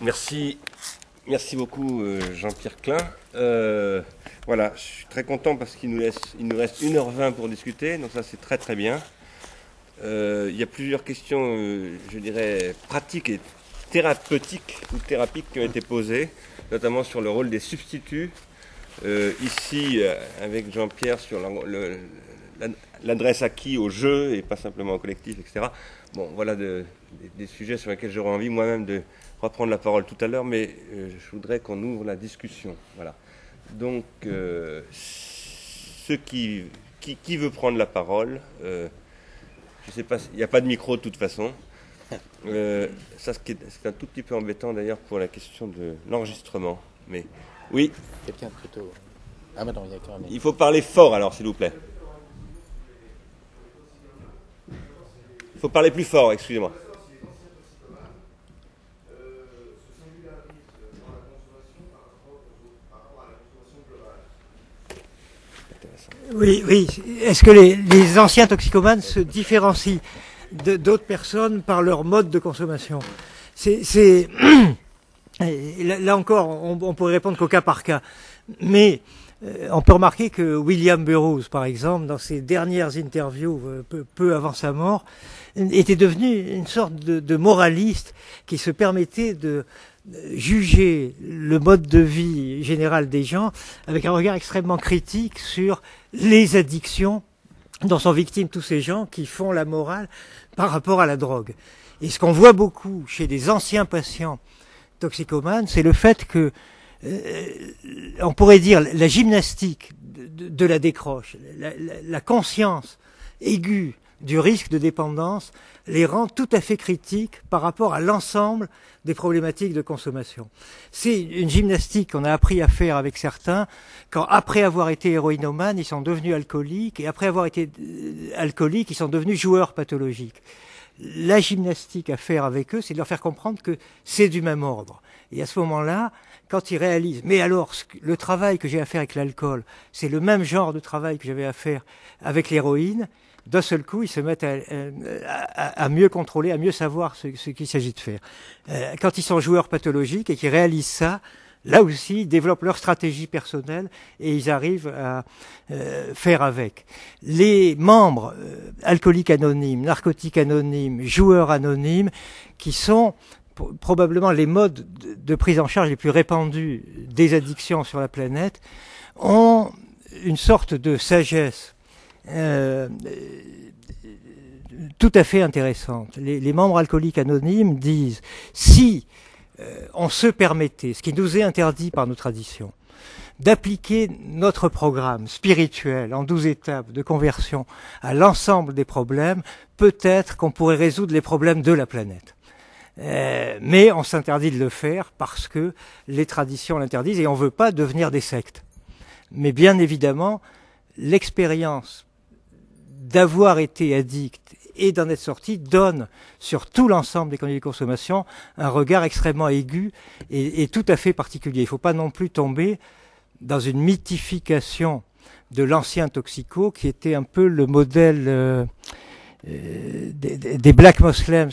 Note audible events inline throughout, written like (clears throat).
Merci, merci beaucoup euh, Jean-Pierre Klein. Euh, voilà, je suis très content parce qu'il nous, laisse, il nous reste 1h20 pour discuter, donc ça c'est très très bien. Euh, il y a plusieurs questions, je dirais, pratiques et thérapeutiques ou thérapiques qui ont été posées, notamment sur le rôle des substituts. ici, avec Jean-Pierre, sur l'adresse acquis au jeu et pas simplement au collectif, etc. Bon, voilà des, sujets sur lesquels j'aurais envie moi-même de reprendre la parole tout à l'heure, mais euh, je voudrais qu'on ouvre la discussion. Voilà. Donc, euh, ceux qui, qui, veut prendre la parole, euh, je sais pas, il n'y a pas de micro de toute façon. (laughs) ça, c'est un tout petit peu embêtant d'ailleurs pour la question de l'enregistrement. Mais oui. Quelqu'un plutôt. Ah, mais non, il y a quand même. Il faut parler fort alors, s'il vous plaît. Il faut parler plus fort, excusez-moi. Oui, oui. Est-ce que les, anciens toxicomanes se différencient d'autres personnes par leur mode de consommation? C'est (clears throat) là encore, on, pourrait répondre qu'au cas par cas, mais euh, on peut remarquer que William Burroughs, par exemple, dans ses dernières interviews, euh, peu avant sa mort, était devenu une sorte de, moraliste qui se permettait de juger le mode de vie général des gens avec un regard extrêmement critique sur les addictions dont sont victimes tous ces gens qui font la morale par rapport à la drogue. Et ce qu'on voit beaucoup chez des anciens patients toxicomanes, c'est le fait que, euh, on pourrait dire, la gymnastique de, la décroche, la conscience aiguë du risque de dépendance les rend tout à fait critiques par rapport à l'ensemble des problématiques de consommation. C'est une gymnastique qu'on a appris à faire avec certains quand, après avoir été héroïnomanes, ils sont devenus alcooliques et après avoir été euh, alcooliques, ils sont devenus joueurs pathologiques. La gymnastique à faire avec eux, c'est de leur faire comprendre que c'est du même ordre. Et à ce moment-là, quand ils réalisent, mais alors, le travail que j'ai à faire avec l'alcool, c'est le même genre de travail que j'avais à faire avec l'héroïne, d'un seul coup, ils se mettent à, mieux contrôler, à mieux savoir ce, qu'il s'agit de faire. Euh, quand ils sont joueurs pathologiques et qu'ils réalisent ça, là aussi, ils développent leur stratégie personnelle et ils arrivent à euh, faire avec. Les membres euh, alcooliques anonymes, narcotiques anonymes, joueurs anonymes, qui sont probablement les modes de prise en charge les plus répandus des addictions sur la planète, ont une sorte de sagesse euh, tout à fait intéressante. Les, membres alcooliques anonymes disent si euh, on se permettait, ce qui nous est interdit par nos traditions, d'appliquer notre programme spirituel en douze étapes de conversion à l'ensemble des problèmes, peut-être qu'on pourrait résoudre les problèmes de la planète. Euh, mais on s'interdit de le faire parce que les traditions l'interdisent et on ne veut pas devenir des sectes. Mais bien évidemment, l'expérience d'avoir été addict et d'en être sorti donne sur tout l'ensemble des conduites de consommation un regard extrêmement aigu et, tout à fait particulier. Il ne faut pas non plus tomber dans une mythification de l'ancien toxico qui était un peu le modèle euh, euh, des, black Muslims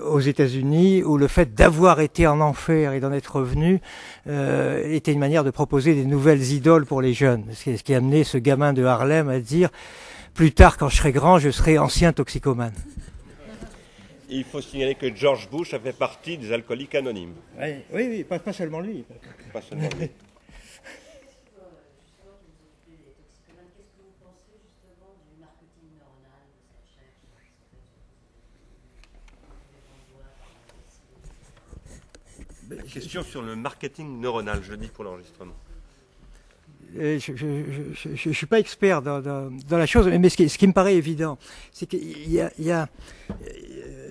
aux, États-Unis, où le fait d'avoir été en enfer et d'en être revenu euh, était une manière de proposer des nouvelles idoles pour les jeunes. Ce qui a amené ce gamin de Harlem à dire plus tard, quand je serai grand, je serai ancien toxicomane. Il faut signaler que George Bush a fait partie des alcooliques anonymes. Oui, oui, pas, seulement lui. Pas seulement lui. Question sur le marketing neuronal, je dis pour l'enregistrement. Euh, je ne suis pas expert dans, la chose, mais ce qui, me paraît évident, c'est qu'il y a, euh,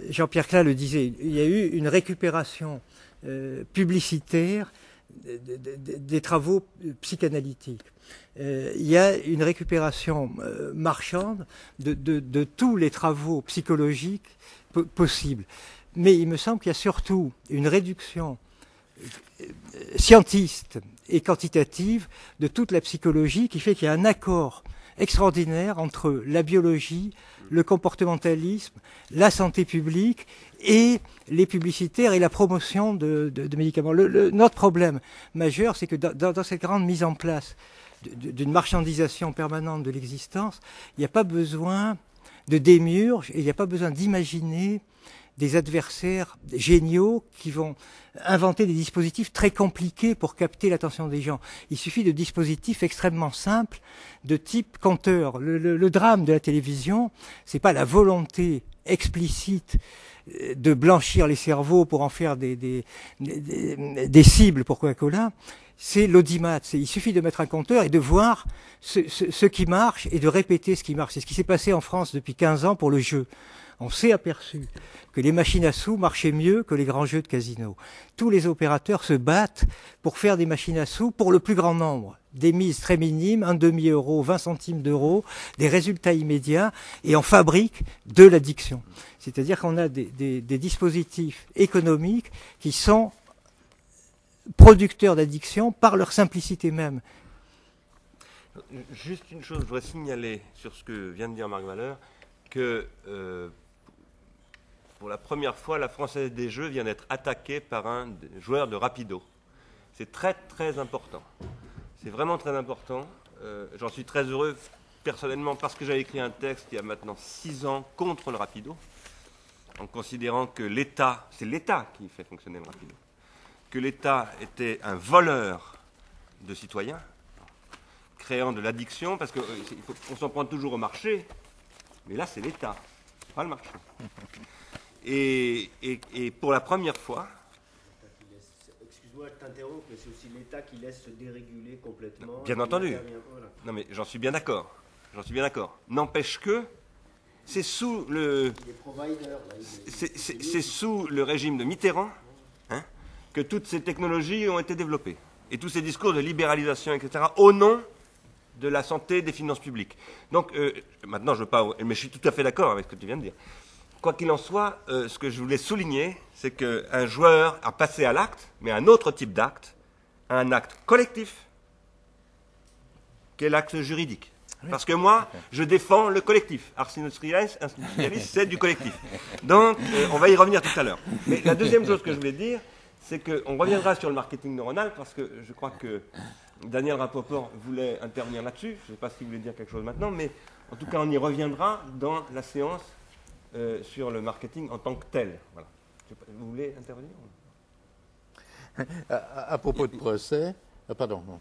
Jean-Pierre Klein le disait, il y a eu une récupération euh, publicitaire des travaux psychanalytiques. il y a une récupération marchande de, tous les travaux psychologiques possibles. Mais il me semble qu'il y a surtout une réduction scientiste et quantitative de toute la psychologie qui fait qu'il y a un accord extraordinaire entre la biologie le comportementalisme, la santé publique et les publicitaires et la promotion de, médicaments. notre problème majeur, c'est que dans, cette grande mise en place d'une marchandisation permanente de l'existence, il n'y a pas besoin de démiurge et il n'y a pas besoin d'imaginer des adversaires géniaux qui vont inventer des dispositifs très compliqués pour capter l'attention des gens. Il suffit de dispositifs extrêmement simples de type compteur. Le, drame de la télévision, c'est pas la volonté explicite euh, de blanchir les cerveaux pour en faire des, des, des, cibles pour Coca-Cola, c'est l'audimat. Il suffit de mettre un compteur et de voir ce, ce, qui marche et de répéter ce qui marche. C'est ce qui s'est passé en France depuis 15 ans pour le jeu on s'est aperçu que les machines à sous marchaient mieux que les grands jeux de casino. Tous les opérateurs se battent pour faire des machines à sous pour le plus grand nombre. Des mises très minimes, un demi-euro, 20 centimes d'euros, des résultats immédiats, et on fabrique de l'addiction. C'est-à-dire qu'on a des, dispositifs économiques qui sont producteurs d'addiction par leur simplicité même. Juste une chose, je voudrais signaler sur ce que vient de dire Marc Valeur, que euh, pour la première fois, la Française des Jeux vient d'être attaquée par un joueur de rapido. C'est très très important. C'est vraiment très important. Euh, j'en suis très heureux personnellement parce que j'avais écrit un texte il y a maintenant six ans contre le rapido, en considérant que l'État, c'est l'État qui fait fonctionner le rapido, que l'État était un voleur de citoyens, créant de l'addiction, parce qu'on euh, s'en prend toujours au marché, mais là c'est l'État, pas le marché. Et, pour la première fois. Excuse-moi, je t'interromps, mais c'est aussi l'État qui laisse se déréguler complètement. Bien entendu. Non, mais j'en suis bien d'accord. J'en suis bien d'accord. N'empêche que c'est sous le. C'est sous le régime de Mitterrand hein, que toutes ces technologies ont été développées. Et tous ces discours de libéralisation, etc., au nom de la santé des finances publiques. Donc, euh, maintenant, je veux pas. Mais je suis tout à fait d'accord avec ce que tu viens de dire. Quoi qu'il en soit, euh, ce que je voulais souligner, c'est qu'un joueur a passé à l'acte, mais un autre type d'acte, un acte collectif, qui est l'acte juridique. Parce que moi, je défends le collectif. Ars industrialis, c'est du collectif. Donc, euh, on va y revenir tout à l'heure. Mais la deuxième chose que je voulais dire, c'est qu'on reviendra sur le marketing neuronal, parce que je crois que Daniel Rapoport voulait intervenir là-dessus. Je ne sais pas s'il voulait dire quelque chose maintenant, mais en tout cas, on y reviendra dans la séance euh, sur le marketing en tant que tel. Voilà. Vous voulez intervenir à, propos de procès, euh, pardon. Non.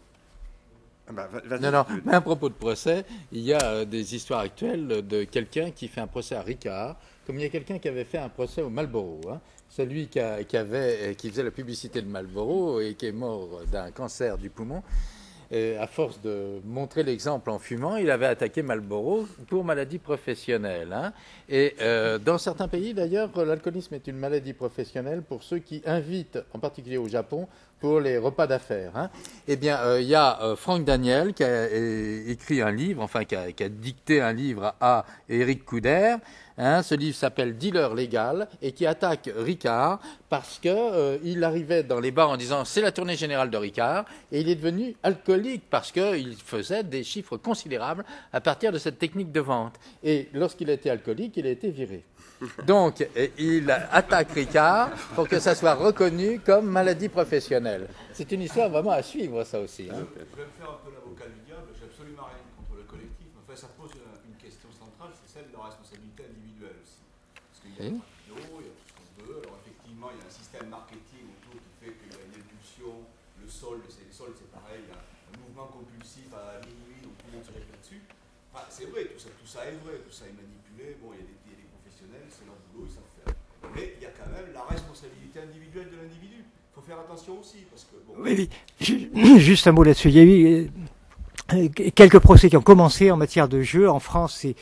Ah bah, non, non, mais à propos de procès, il y a euh, des histoires actuelles de quelqu'un qui fait un procès à Ricard, comme il y a quelqu'un qui avait fait un procès au Marlboro. Hein. Celui qui, qui, avait, qui faisait la publicité de Marlboro et qui est mort d'un cancer du poumon à force de montrer l'exemple en fumant, il avait attaqué Marlboro pour maladie professionnelle. Hein. Et euh, dans certains pays, d'ailleurs, l'alcoolisme est une maladie professionnelle pour ceux qui invitent, en particulier au Japon, pour les repas d'affaires. Hein. Eh bien, euh, il y a euh, Franck Daniel qui a écrit un livre, enfin qui a, a dicté un livre à Éric Couder, Hein, ce livre s'appelle Dealer légal et qui attaque Ricard parce qu'il euh, arrivait dans les bars en disant c'est la tournée générale de Ricard et il est devenu alcoolique parce qu'il faisait des chiffres considérables à partir de cette technique de vente. Et lorsqu'il était alcoolique, il a été viré. Donc, il attaque Ricard pour que ça soit reconnu comme maladie professionnelle. C'est une histoire vraiment à suivre, ça aussi. Hein. Je vais me faire un peu l'avocat du diable, j'ai absolument rien contre le collectif. Enfin, ça pose une question centrale, c'est celle de la responsabilité individuelle. Il y a il y a tout ce qu'on veut. Alors effectivement, il y a un système marketing autour qui fait qu'il y a une impulsion, le sol, le sol c'est pareil, il y a un mouvement compulsif à minuit, donc tout le monde se répète dessus. c'est vrai, tout ça, tout ça est vrai, tout ça est manipulé. Bon, il y a des, Mais il y a quand même la responsabilité individuelle de l'individu. Il faut faire attention aussi, parce que bon. Oui, juste un mot là-dessus. Il y a eu euh, quelques procès qui ont commencé en matière de jeu en France. C'est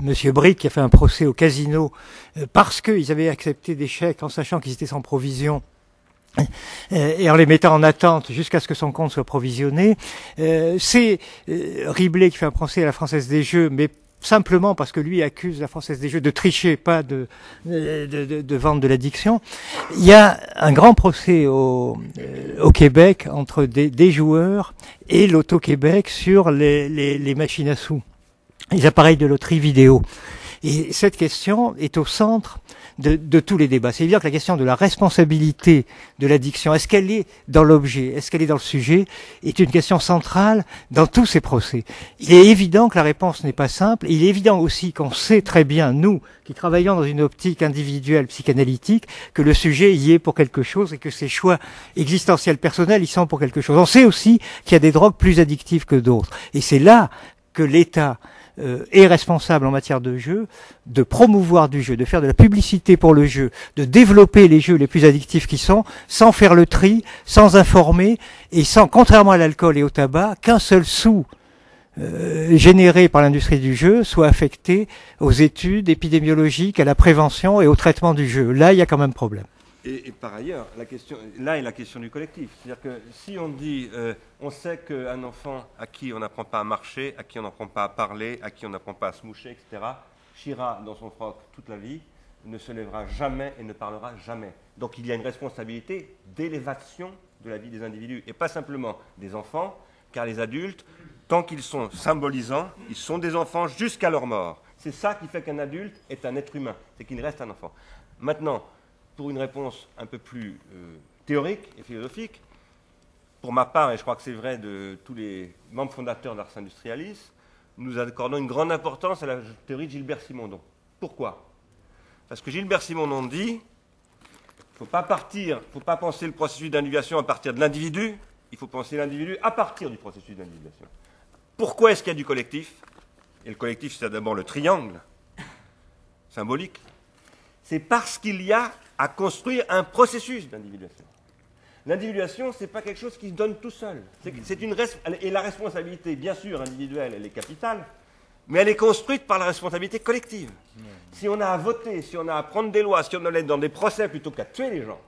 Monsieur Brick qui a fait un procès au casino euh, parce qu'ils avaient accepté des chèques en sachant qu'ils étaient sans provision euh, et en les mettant en attente jusqu'à ce que son compte soit provisionné. C'est Ribley qui fait un procès à la Française des Jeux, mais simplement parce que lui accuse la Française des Jeux de tricher, pas de, de, de, vendre de l'addiction. Il y a un grand procès au, au Québec entre des, des joueurs et l'Auto-Québec sur les, les machines à sous les appareils de loterie vidéo. Et cette question est au centre de, de tous les débats. C'est évident que la question de la responsabilité de l'addiction, est-ce qu'elle est dans l'objet, est-ce qu'elle est dans le sujet, est une question centrale dans tous ces procès. Il est évident que la réponse n'est pas simple. il est évident aussi qu'on sait très bien, nous, qui travaillons dans une optique individuelle psychanalytique, que le sujet y est pour quelque chose et que ses choix existentiels personnels y sont pour quelque chose. On sait aussi qu'il y a des drogues plus addictives que d'autres. Et c'est là que l'État euh, est responsable en matière de jeu, de promouvoir du jeu, de faire de la publicité pour le jeu, de développer les jeux les plus addictifs qui sont, sans faire le tri, sans informer, et sans, contrairement à l'alcool et au tabac, qu'un seul sou euh, généré par l'industrie du jeu soit affecté aux études épidémiologiques, à la prévention et au traitement du jeu. Là, il y a quand même problème. Et, par ailleurs, là est la question du collectif. C'est-à-dire que si on dit, euh, on sait qu'un enfant à qui on n'apprend pas à marcher, à qui on n'apprend pas à parler, à qui on n'apprend pas à se moucher, etc., chira dans son froc toute la vie, ne se lèvera jamais et ne parlera jamais. Donc il y a une responsabilité d'élévation de la vie des individus, et pas simplement des enfants, car les adultes, tant qu'ils sont symbolisants, ils sont des enfants jusqu'à leur mort. C'est ça qui fait qu'un adulte est un être humain, c'est qu'il reste un enfant. Maintenant, pour une réponse un peu plus euh, théorique et philosophique, pour ma part, et je crois que c'est vrai de tous les membres fondateurs d'Ars Industrialis, nous accordons une grande importance à la théorie de Gilbert Simondon. Pourquoi? Parce que Gilbert Simondon dit il ne faut pas partir, faut pas penser le processus d'individuation à partir de l'individu, il faut penser l'individu à partir du processus d'individuation. Pourquoi est-ce qu'il y a du collectif? Et le collectif, c'est d'abord le triangle symbolique. C'est parce qu'il y a à construire un processus d'individuation. L'individuation, ce n'est pas quelque chose qui se donne tout seul. C'est une et la responsabilité, bien sûr, individuelle, elle est capitale, mais elle est construite par la responsabilité collective. Si on a à voter, si on a à prendre des lois, si on est dans des procès plutôt qu'à tuer les gens,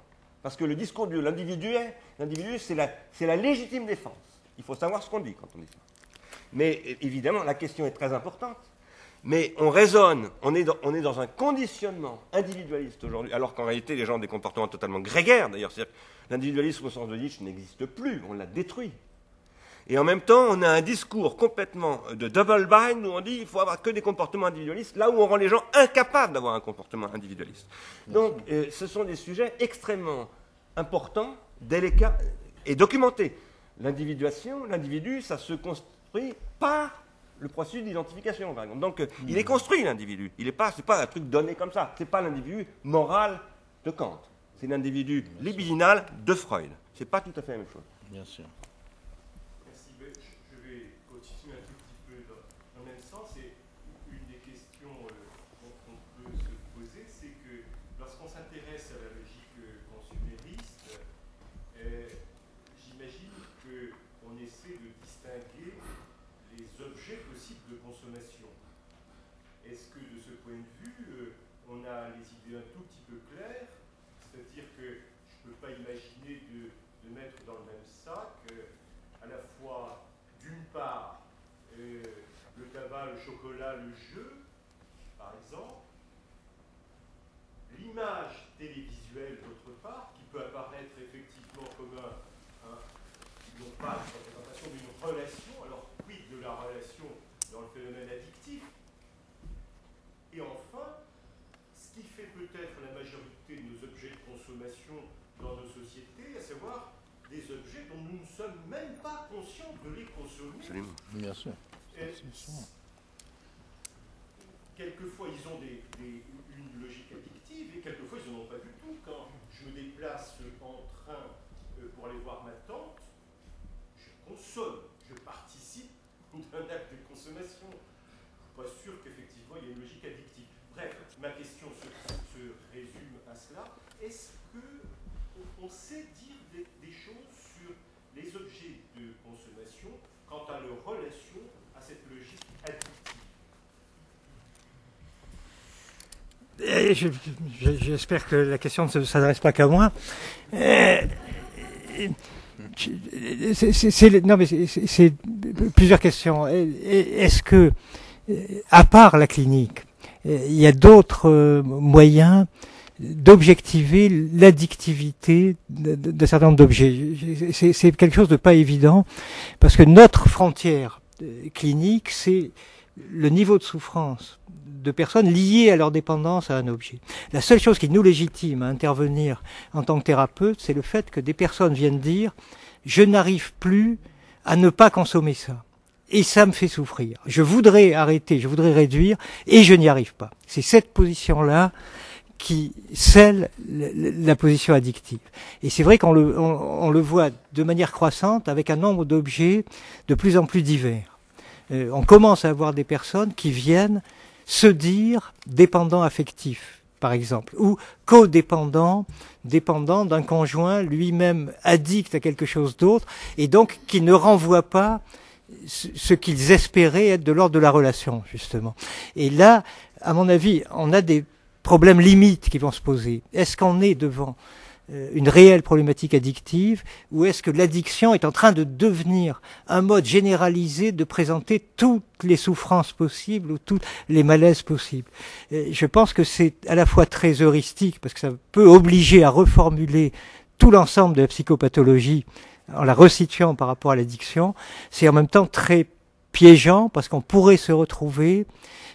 parce que le discours de l'individu, l'individu, c'est la, la légitime défense. Il faut savoir ce qu'on dit quand on dit ça. Mais évidemment, la question est très importante. Mais on raisonne, on est, dans, un conditionnement individualiste aujourd'hui, alors qu'en réalité, les gens ont des comportements totalement grégaires, d'ailleurs. L'individualisme au sens de Nietzsche n'existe plus, on l'a détruit. Et en même temps, on a un discours complètement de double bind où on dit qu'il faut avoir que des comportements individualistes, là où on rend les gens incapables d'avoir un comportement individualiste. Donc, euh, ce sont des sujets extrêmement importants, délicats et documentés. L'individuation, l'individu, ça se construit par le processus d'identification, par exemple. Donc, il est construit, l'individu. Il n'est pas, c'est pas un truc donné comme ça. C'est pas l'individu moral de Kant. C'est l'individu libidinal de Freud. C'est pas tout à fait la même chose. Bien sûr. Chocolat, le jeu, par exemple, l'image télévisuelle d'autre part, qui peut apparaître effectivement comme un, non pas une représentation d'une relation, alors quid de la relation dans le phénomène addictif? Et enfin, ce qui fait peut-être la majorité de nos objets de consommation dans nos sociétés, à savoir des objets dont nous ne sommes même pas conscients de les consommer. Absolument. Bien sûr quelquefois ils ont une logique addictive et quelquefois ils n'en ont pas du tout. Quand je me déplace en train euh, pour aller voir ma tante, je consomme, je participe d'un acte de consommation. Je ne suis pas sûr qu'effectivement il y ait une logique addictive. Bref, ma question se, résume à cela. Est-ce qu'on sait dire des choses sur les objets de consommation quant à leur relation à cette logique addictive J'espère que la question ne s'adresse pas qu'à moi. Euh, non, mais c'est plusieurs questions. Est-ce que, à part la clinique, il y a d'autres euh, moyens d'objectiver l'addictivité de, certains nombres d'objets? C'est quelque chose de pas évident parce que notre frontière euh, clinique, c'est le niveau de souffrance de personnes liées à leur dépendance à un objet. La seule chose qui nous légitime à intervenir en tant que thérapeute, c'est le fait que des personnes viennent dire je n'arrive plus à ne pas consommer ça. Et ça me fait souffrir. Je voudrais arrêter, je voudrais réduire, et je n'y arrive pas. C'est cette position-là qui scelle la position addictive. Et c'est vrai qu'on le, on, le voit de manière croissante avec un nombre d'objets de plus en plus divers. Euh, on commence à avoir des personnes qui viennent se dire dépendants affectifs, par exemple, ou codépendants, dépendants d'un conjoint lui-même addict à quelque chose d'autre, et donc qui ne renvoie pas ce qu'ils espéraient être de l'ordre de la relation, justement. Et là, à mon avis, on a des problèmes limites qui vont se poser. Est-ce qu'on est devant une réelle problématique addictive ou est-ce que l'addiction est en train de devenir un mode généralisé de présenter toutes les souffrances possibles ou tous les malaises possibles Je pense que c'est à la fois très heuristique parce que ça peut obliger à reformuler tout l'ensemble de la psychopathologie en la resituant par rapport à l'addiction. C'est en même temps très piégeant parce qu'on pourrait se retrouver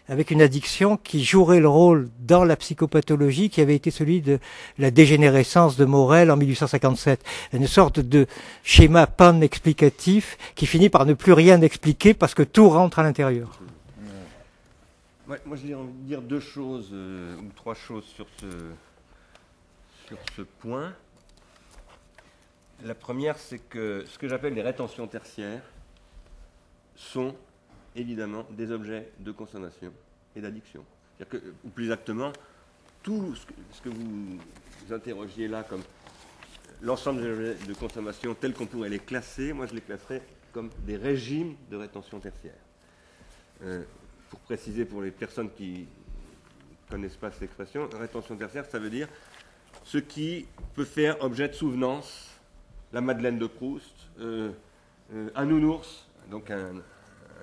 avec une addiction qui jouerait le rôle dans la psychopathologie qui avait été celui de la dégénérescence de Morel en 1857. Une sorte de schéma pan-explicatif qui finit par ne plus rien expliquer parce que tout rentre à l'intérieur. moi, j'ai envie de dire deux choses euh, ou trois choses sur ce, sur ce point. La première, c'est que ce que j'appelle les rétentions tertiaires sont évidemment des objets de consommation et d'addiction. ou plus exactement, tout ce que, vous, interrogiez là comme l'ensemble des objets de consommation tels qu'on pourrait les classer, moi je les classerais comme des régimes de rétention tertiaire. Euh, pour préciser pour les personnes qui ne connaissent pas cette expression, rétention tertiaire, ça veut dire ce qui peut faire objet de souvenance, la Madeleine de Proust, euh, euh, un nounours, donc un,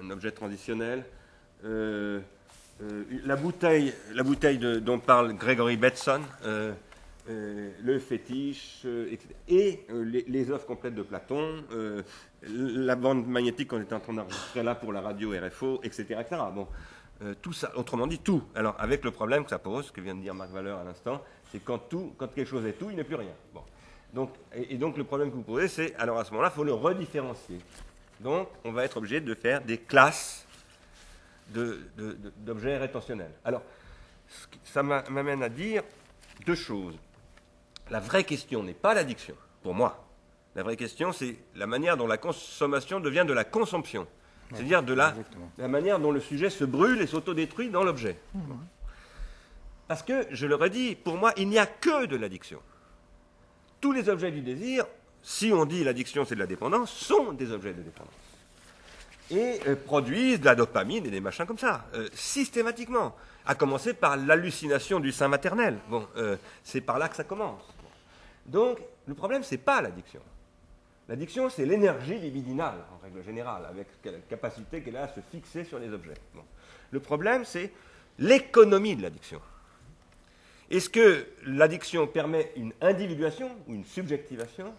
un objet transitionnel. Euh, euh, la bouteille, dont parle Gregory Betson, euh, le fétiche, et les, œuvres complètes de Platon, la bande magnétique qu'on était en train d'enregistrer là pour la radio RFO, etc. Bon, tout ça, autrement dit tout. Alors avec le problème que ça pose, que vient de dire Marc Valeur à l'instant, c'est quand quand quelque chose est tout, il n'est plus rien. Donc, et, donc le problème que vous posez, c'est alors à ce moment-là, il faut le redifférencier. Donc, on va être obligé de faire des classes d'objets rétentionnels. Alors, ça m'amène à dire deux choses. La vraie question n'est pas l'addiction, pour moi. La vraie question, c'est la manière dont la consommation devient de la consomption. C'est-à-dire de la, la, manière dont le sujet se brûle et s'autodétruit dans l'objet. Parce que, je le redis, pour moi, il n'y a que de l'addiction. Tous les objets du désir si on dit l'addiction c'est de la dépendance, sont des objets de dépendance. Et euh, produisent de la dopamine et des machins comme ça, euh, systématiquement. À commencer par l'hallucination du sein maternel. Bon, euh, c'est par là que ça commence. Donc, le problème, c'est pas l'addiction. L'addiction, c'est l'énergie libidinale, en règle générale, avec la capacité qu'elle a à se fixer sur les objets. Le problème, c'est l'économie de l'addiction. Est-ce que l'addiction permet une individuation ou une subjectivation?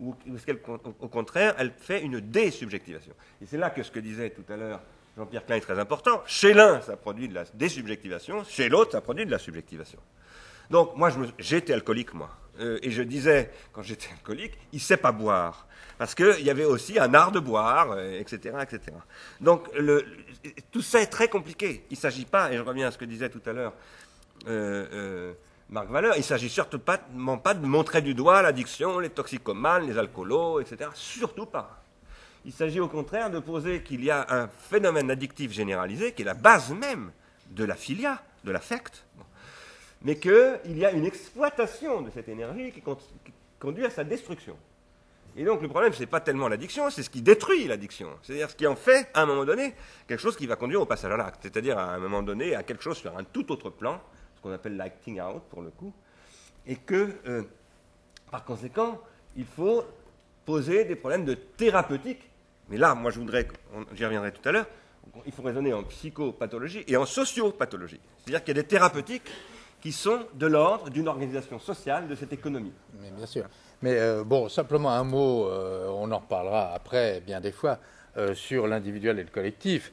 Ou est-ce qu'elle, au contraire, elle fait une désubjectivation Et c'est là que ce que disait tout à l'heure Jean-Pierre Klein est très important. Chez l'un, ça produit de la désubjectivation, chez l'autre, ça produit de la subjectivation. Donc, moi, j'étais alcoolique, moi. Euh, et je disais, quand j'étais alcoolique, il ne sait pas boire. Parce qu'il y avait aussi un art de boire, etc., euh, etc. Donc, tout ça est très compliqué. Il ne s'agit pas, et je reviens à ce que disait tout à l'heure euh, Marc Valeur, il ne s'agit surtout pas, pas de montrer du doigt l'addiction, les toxicomanes, les alcoolos, etc. Surtout pas. Il s'agit au contraire de poser qu'il y a un phénomène addictif généralisé qui est la base même de la filia, de l'affect, mais qu'il y a une exploitation de cette énergie qui, conduit à sa destruction. Et donc le problème, ce n'est pas tellement l'addiction, c'est ce qui détruit l'addiction. C'est-à-dire ce qui en fait, à un moment donné, quelque chose qui va conduire au passage à l'acte. C'est-à-dire à un moment donné, à quelque chose sur un tout autre plan, ce qu'on appelle l'acting out pour le coup, et que, euh, par conséquent, il faut poser des problèmes de thérapeutique. Mais là, moi, je voudrais, j'y reviendrai tout à l'heure, il faut raisonner en psychopathologie et en sociopathologie. C'est-à-dire qu'il y a des thérapeutiques qui sont de l'ordre d'une organisation sociale de cette économie. Mais bien sûr. Mais euh, bon, simplement un mot, euh, on en reparlera après, bien des fois, sur l'individuel et le collectif.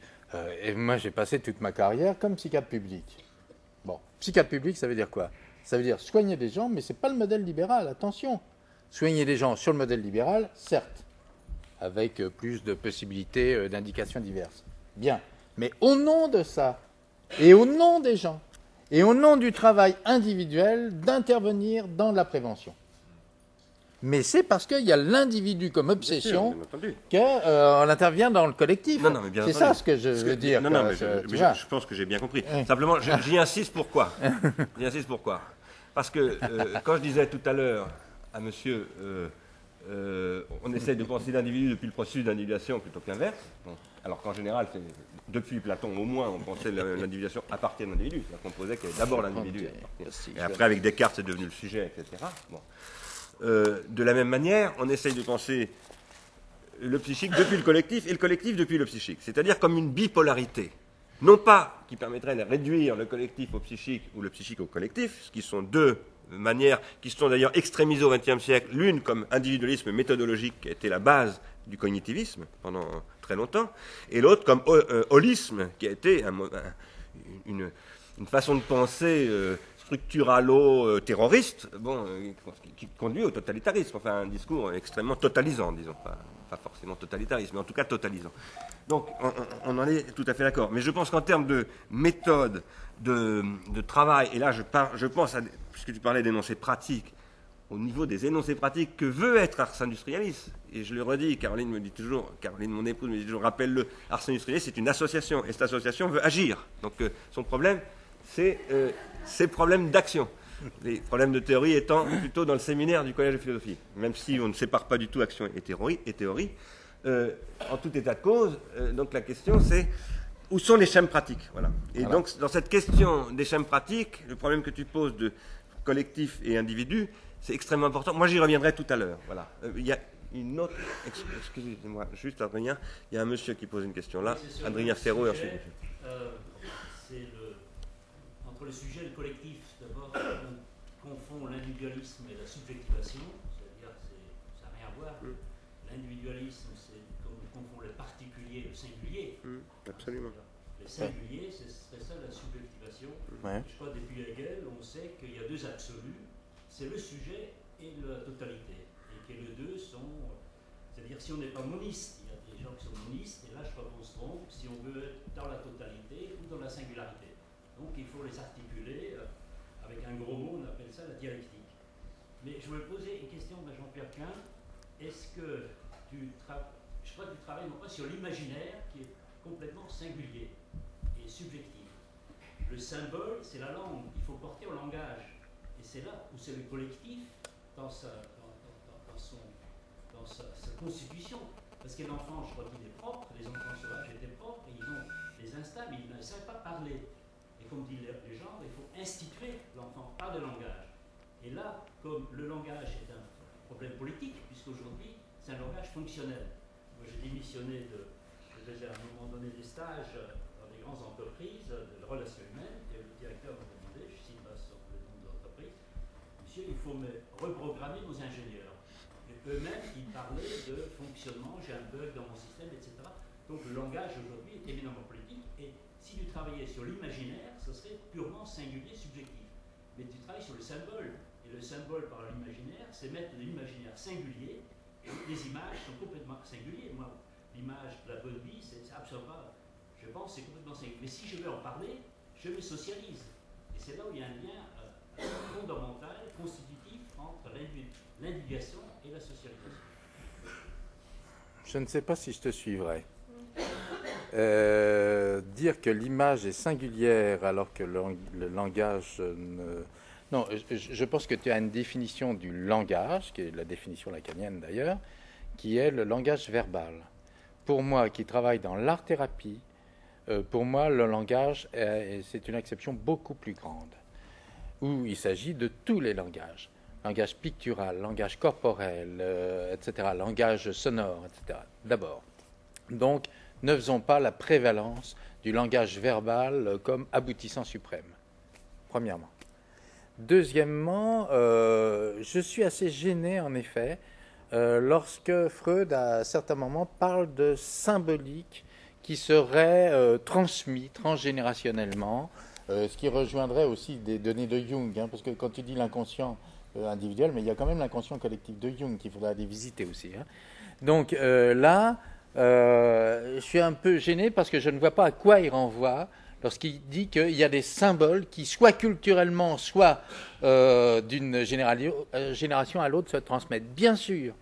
Et moi, j'ai passé toute ma carrière comme psychiatre public. Bon, psychiatre public, ça veut dire quoi? Ça veut dire soigner des gens, mais ce n'est pas le modèle libéral, attention. Soigner des gens sur le modèle libéral, certes, avec euh, plus de possibilités euh, d'indications diverses. Bien. Mais au nom de ça, et au nom des gens, et au nom du travail individuel, d'intervenir dans la prévention mais c'est parce qu'il y a l'individu comme obsession qu'on euh, intervient dans le collectif. C'est ça ce que je veux dire. Non, non, mais je, pense que j'ai bien compris. Simplement, j'y (laughs) insiste pourquoi J'y insiste pourquoi Parce que euh, quand je disais tout à l'heure à monsieur, euh, on essaie de penser l'individu depuis le processus d'individuation plutôt qu'inverse, alors qu'en général, depuis Platon au moins, on pensait l'individuation à partir de l'individu. C'est-à-dire qu'on posait qu'il y avait d'abord l'individu. Et après, avec Descartes, c'est devenu le sujet, etc. Bon. Euh, de la même manière, on essaye de penser le psychique depuis le collectif et le collectif depuis le psychique, c'est-à-dire comme une bipolarité. Non pas qui permettrait de réduire le collectif au psychique ou le psychique au collectif, ce qui sont deux manières qui sont d'ailleurs extrémisées au XXe siècle, l'une comme individualisme méthodologique qui a été la base du cognitivisme pendant très longtemps, et l'autre comme euh, holisme qui a été une, façon de penser euh, structuralo-terroriste, bon, qui, conduit au totalitarisme, enfin un discours extrêmement totalisant, disons, pas, forcément totalitariste, mais en tout cas totalisant. Donc on, en est tout à fait d'accord. Mais je pense qu'en termes de méthode, de, travail, et là je, je pense, à, puisque tu parlais d'énoncés pratiques, au niveau des énoncés pratiques que veut être Ars Industrialis, et je le redis, Caroline me dit toujours, Caroline mon épouse me dit toujours, rappelle-le, Ars Industrialis c'est une association, et cette association veut agir. Donc euh, son problème, c'est euh, ces problèmes d'action. Les problèmes de théorie étant plutôt dans le séminaire du Collège de philosophie, même si on ne sépare pas du tout action et théorie. Et théorie. Euh, en tout état de cause, euh, donc la question c'est où sont les schèmes pratiques voilà. Et donc dans cette question des schèmes pratiques, le problème que tu poses de collectif et individu, c'est extrêmement important. Moi j'y reviendrai tout à l'heure. Voilà. Euh, il y a une autre. Excusez-moi, juste Adrien, il y a un monsieur qui pose une question là. Adrien Ferro et ensuite. c'est entre le sujet et le collectif. D'abord, on confond l'individualisme et la subjectivation, c'est-à-dire que ça n'a rien à voir. Mm. L'individualisme, c'est comme on confond le particulier et le singulier. Mm, absolument. Le singulier, c'est ça la subjectivation. Je crois depuis Hegel, on sait qu'il y a deux absolus, c'est le sujet et la totalité. Et que les deux sont. C'est-à-dire, si on n'est pas moniste, il y a des gens qui sont monistes, et là je crois qu'on se trompe, si on veut être dans la totalité ou dans la singularité. Donc il faut les articuler. Euh, avec un gros mot, on appelle ça la dialectique. Mais je voulais poser une question à Jean-Pierre Quin. Est-ce que tu travailles, je crois que tu travailles non pas sur l'imaginaire qui est complètement singulier et subjectif. Le symbole, c'est la langue. Il faut porter au langage. Et c'est là où c'est le collectif dans sa, constitution. Parce qu'un enfant, je crois qu'il est propre, les enfants sauvages étaient propres, et ils ont des instants, mais ils ne savent pas parler comme dit les gens, il faut instituer l'enfant par le langage. Et là, comme le langage est un problème politique, puisqu'aujourd'hui, c'est un langage fonctionnel. Moi, j'ai démissionné de. Je faisais à un moment donné des stages dans des grandes entreprises de relations humaines, et le directeur m'a demandé, je cite pas sur le nom de l'entreprise, Monsieur, il faut me reprogrammer nos ingénieurs. Et eux-mêmes, ils parlaient de fonctionnement, j'ai un bug dans mon système, etc. Donc le langage aujourd'hui est éminemment politique, et si tu travaillais sur l'imaginaire, ce serait purement singulier, subjectif. Mais tu travailles sur le symbole. Et le symbole par l'imaginaire, c'est mettre de l'imaginaire singulier. Et les images sont complètement singulières. Moi, l'image de la bonne vie, c'est absolument Je pense c'est complètement singulier. Mais si je veux en parler, je me socialise. Et c'est là où il y a un lien euh, fondamental, constitutif entre l'individuation et la socialisation. Je ne sais pas si je te suivrai. Euh, dire que l'image est singulière alors que le, langage. Non, je, pense que tu as une définition du langage, qui est la définition lacanienne d'ailleurs, qui est le langage verbal. Pour moi, qui travaille dans l'art-thérapie, euh, pour moi, le langage, c'est une exception beaucoup plus grande, où il s'agit de tous les langages. Langage pictural, langage corporel, euh, etc., langage sonore, etc. D'abord. Donc, ne faisons pas la prévalence du langage verbal comme aboutissant suprême, premièrement. Deuxièmement, euh, je suis assez gêné, en effet, euh, lorsque Freud, à certains moments, parle de symbolique qui serait euh, transmis transgénérationnellement, ce qui rejoindrait aussi des données de Jung, hein, parce que quand tu dis l'inconscient individuel, mais il y a quand même l'inconscient collectif de Jung qu'il faudra aller visiter aussi. Hein. Donc là, je suis un peu gêné parce que je ne vois pas à quoi il renvoie lorsqu'il dit qu'il y a des symboles qui, soit culturellement, soit d'une génération à l'autre, se transmettent. Bien sûr,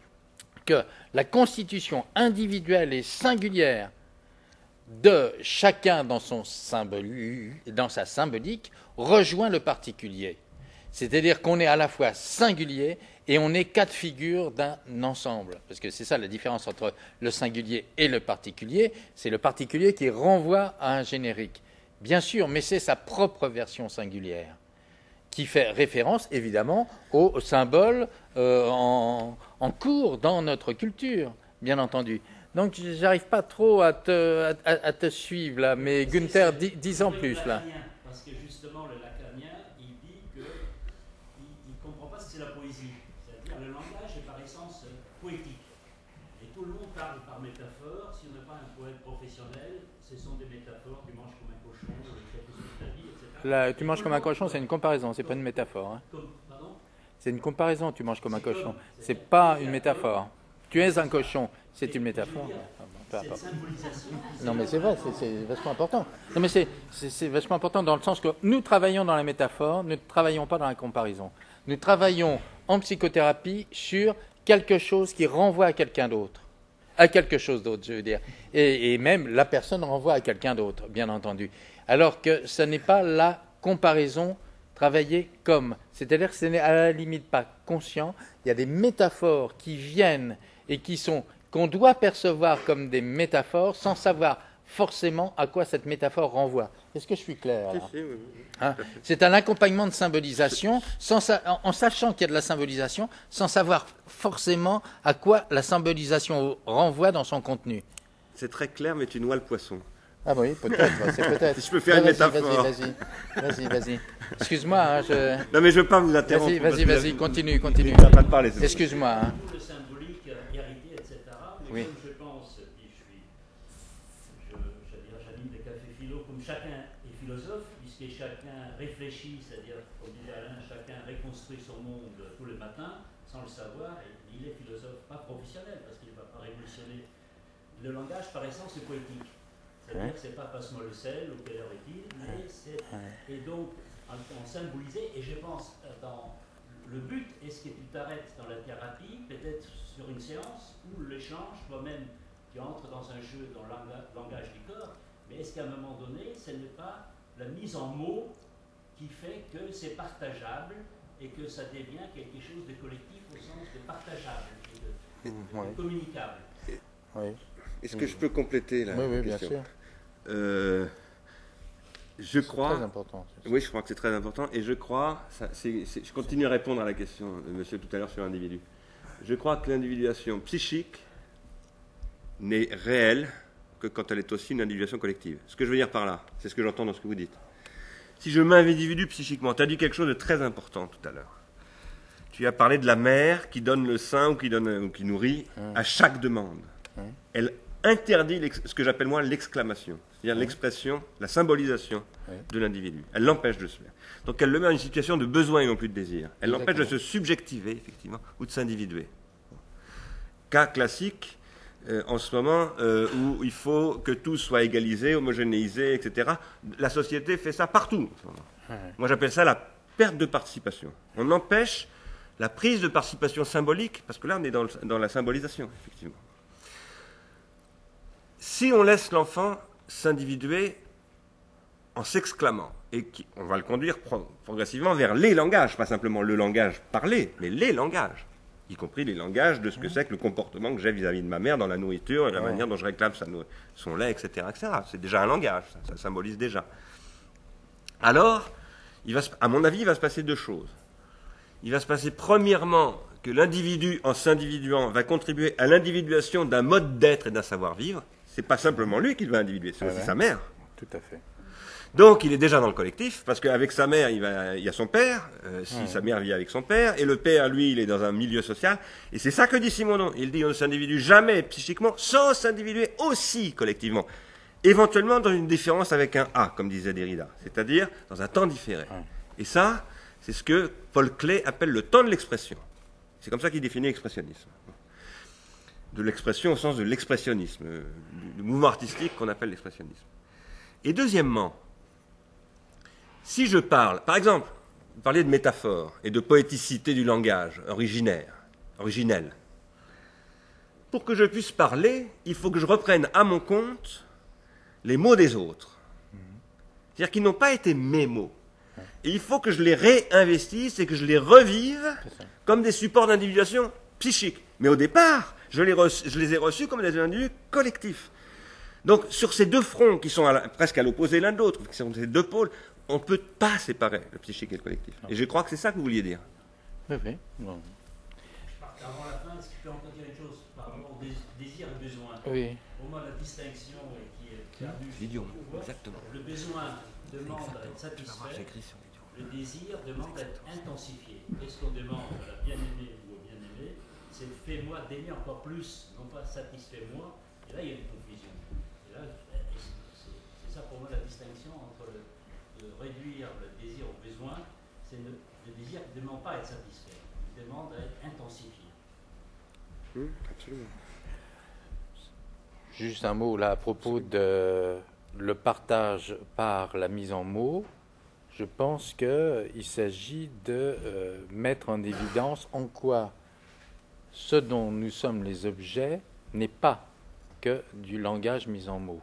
que la constitution individuelle et singulière de chacun dans, son dans sa symbolique rejoint le particulier. C'est-à-dire qu'on est à la fois singulier et on est quatre figures d'un ensemble. Parce que c'est ça la différence entre le singulier et le particulier. C'est le particulier qui renvoie à un générique. Bien sûr, mais c'est sa propre version singulière qui fait référence évidemment aux symboles euh, en, cours dans notre culture, bien entendu. Donc j'arrive pas trop à te, à, te, suivre là, mais Gunther, dis, en plus là. Parce que justement le lacanien, il dit qu'il ne comprend pas ce que c'est la poésie. C'est-à-dire le langage est par essence poétique. Et tout le monde parle par métaphore. Si on n'a pas un poète professionnel, ce sont des métaphores du manche comme un cochon, tu manges comme un cochon, c'est une comparaison, c'est pas une métaphore. Hein. C'est une comparaison, tu manges comme un cochon. C'est pas une métaphore. Tu es un cochon, c'est une métaphore. Non, mais c'est vrai, c'est vachement important. Non, mais c'est vachement important dans le sens que nous travaillons dans la métaphore, nous ne travaillons pas dans la comparaison. Nous travaillons en psychothérapie sur quelque chose qui renvoie à quelqu'un d'autre. À quelque chose d'autre, je veux dire. Et, et même la personne renvoie à quelqu'un d'autre, bien entendu alors que ce n'est pas la comparaison travaillée comme. C'est-à-dire que ce n'est à la limite pas conscient. Il y a des métaphores qui viennent et qui sont qu'on doit percevoir comme des métaphores sans savoir forcément à quoi cette métaphore renvoie. Est-ce que je suis clair hein C'est un accompagnement de symbolisation en, sachant qu'il y a de la symbolisation sans savoir forcément à quoi la symbolisation renvoie dans son contenu. C'est très clair, mais tu noies le poisson. Ah oui, peut-être, c'est peut-être. (laughs) je peux faire une métaphore. Vas-y, vas-y, vas-y. Excuse-moi, hein, je... Non mais je veux pas vous interrompre. Vas-y, vas-y, vas-y, continue, continue. Tu pas de parler. Excuse-moi. Hein. Le symbolique, hérité, etc. Mais comme je pense, et je suis, j'anime des cafés philo, comme chacun est philosophe, puisque chacun réfléchit, c'est-à-dire, comme disait Alain, chacun reconstruit son monde tous les matins, sans le savoir, et il est philosophe, pas professionnel, parce qu'il ne va pas révolutionner. Le langage, par essence, est poétique. C'est-à-dire que ce n'est pas passe-moi le sel ou quelle heure est-il, mais c'est. Et donc, en, symboliser, et je pense, euh, dans le but, est-ce que tu t'arrêtes dans la thérapie, peut-être sur une séance, ou l'échange, toi-même, tu entres dans un jeu dans le langage du corps, mais est-ce qu'à un moment donné, ce n'est pas la mise en mots qui fait que c'est partageable et que ça devient quelque chose de collectif au sens de partageable et de, communicable? Oui. Est-ce que je peux compléter la oui, oui, bien sûr. Euh, je crois. Très important. Oui, je crois que c'est très important. Et je crois, ça, je continue à répondre à la question de monsieur tout à l'heure sur l'individu. Je crois que l'individuation psychique n'est réelle que quand elle est aussi une individuation collective. Ce que je veux dire par là, c'est ce que j'entends dans ce que vous dites. Si je m'individue psychiquement, tu as dit quelque chose de très important tout à l'heure. Tu as parlé de la mère qui donne le sein ou qui, donne, ou qui nourrit à chaque demande. Elle interdit ce que j'appelle moi l'exclamation, c'est-à-dire l'expression, la symbolisation de l'individu. Elle l'empêche de se faire. Donc elle le met dans une situation de besoin et non plus de désir. Elle l'empêche de se subjectiver, effectivement, ou de s'individuer. Cas classique, euh, en ce moment, euh, où il faut que tout soit égalisé, homogénéisé, etc. La société fait ça partout. Moi j'appelle ça la perte de participation. On empêche la prise de participation symbolique, parce que là on est dans la symbolisation, effectivement. Si on laisse l'enfant s'individuer en s'exclamant, et on va le conduire progressivement vers les langages, pas simplement le langage parlé, mais les langages, y compris les langages de ce que c'est que le comportement que j'ai vis-à-vis de ma mère dans la nourriture, la manière dont je réclame son lait, etc. etc. C'est déjà un langage, ça, symbolise déjà. Alors, il va à mon avis, il va se passer deux choses. Il va se passer premièrement que l'individu, en s'individuant, va contribuer à l'individuation d'un mode d'être et d'un savoir-vivre, c'est pas simplement lui qui va individuer, c'est aussi sa mère. Tout à fait. Donc il est déjà dans le collectif, parce qu'avec sa mère, il, va, il y a son père, euh, si sa mère vit avec son père, et le père, lui, il est dans un milieu social. Et c'est ça que dit Simonon. Il dit on ne s'individue jamais psychiquement sans s'individuer aussi collectivement. éventuellement dans une différence avec un A, comme disait Derrida, c'est-à-dire dans un temps différé. Et ça, c'est ce que Paul Klee appelle le temps de l'expression. C'est comme ça qu'il définit l'expressionnisme. De l'expression au sens de l'expressionnisme, du mouvement artistique qu'on appelle l'expressionnisme. Et deuxièmement, si je parle, par exemple, vous parlez de métaphore et de poéticité du langage originaire, originel. Pour que je puisse parler, il faut que je reprenne à mon compte les mots des autres. C'est-à-dire qu'ils n'ont pas été mes mots. Et il faut que je les réinvestisse et que je les revive comme des supports d'individuation psychique. Mais au départ, je les, je les ai reçus comme des individus collectifs. Donc, sur ces deux fronts qui sont presque à l'opposé l'un de l'autre, qui sont ces deux pôles, on ne peut pas séparer le psychique et le collectif. Et je crois que c'est ça que vous vouliez dire. Oui, oui. Avant la fin, est-ce que tu peux encore dire une chose par rapport au désir et besoin? Oui. Au moins, la distinction qui est perdue. exactement. Le besoin demande à être satisfait. Le désir demande à être intensifié. Qu'est-ce qu'on demande à la bien-aimée au C'est fais-moi d'aimer encore plus, non pas satisfais-moi. Et là, il y a une confusion. Et là, c'est ça pour moi la distinction entre le réduire le désir au besoin, c'est le, désir ne demande pas à être satisfait, il demande à être intensifié. Hum, absolument. Juste un mot là à propos de le partage par la mise en mots. Je pense qu'il s'agit de euh, mettre en évidence en quoi ce dont nous sommes les objets n'est pas que du langage mis en mots.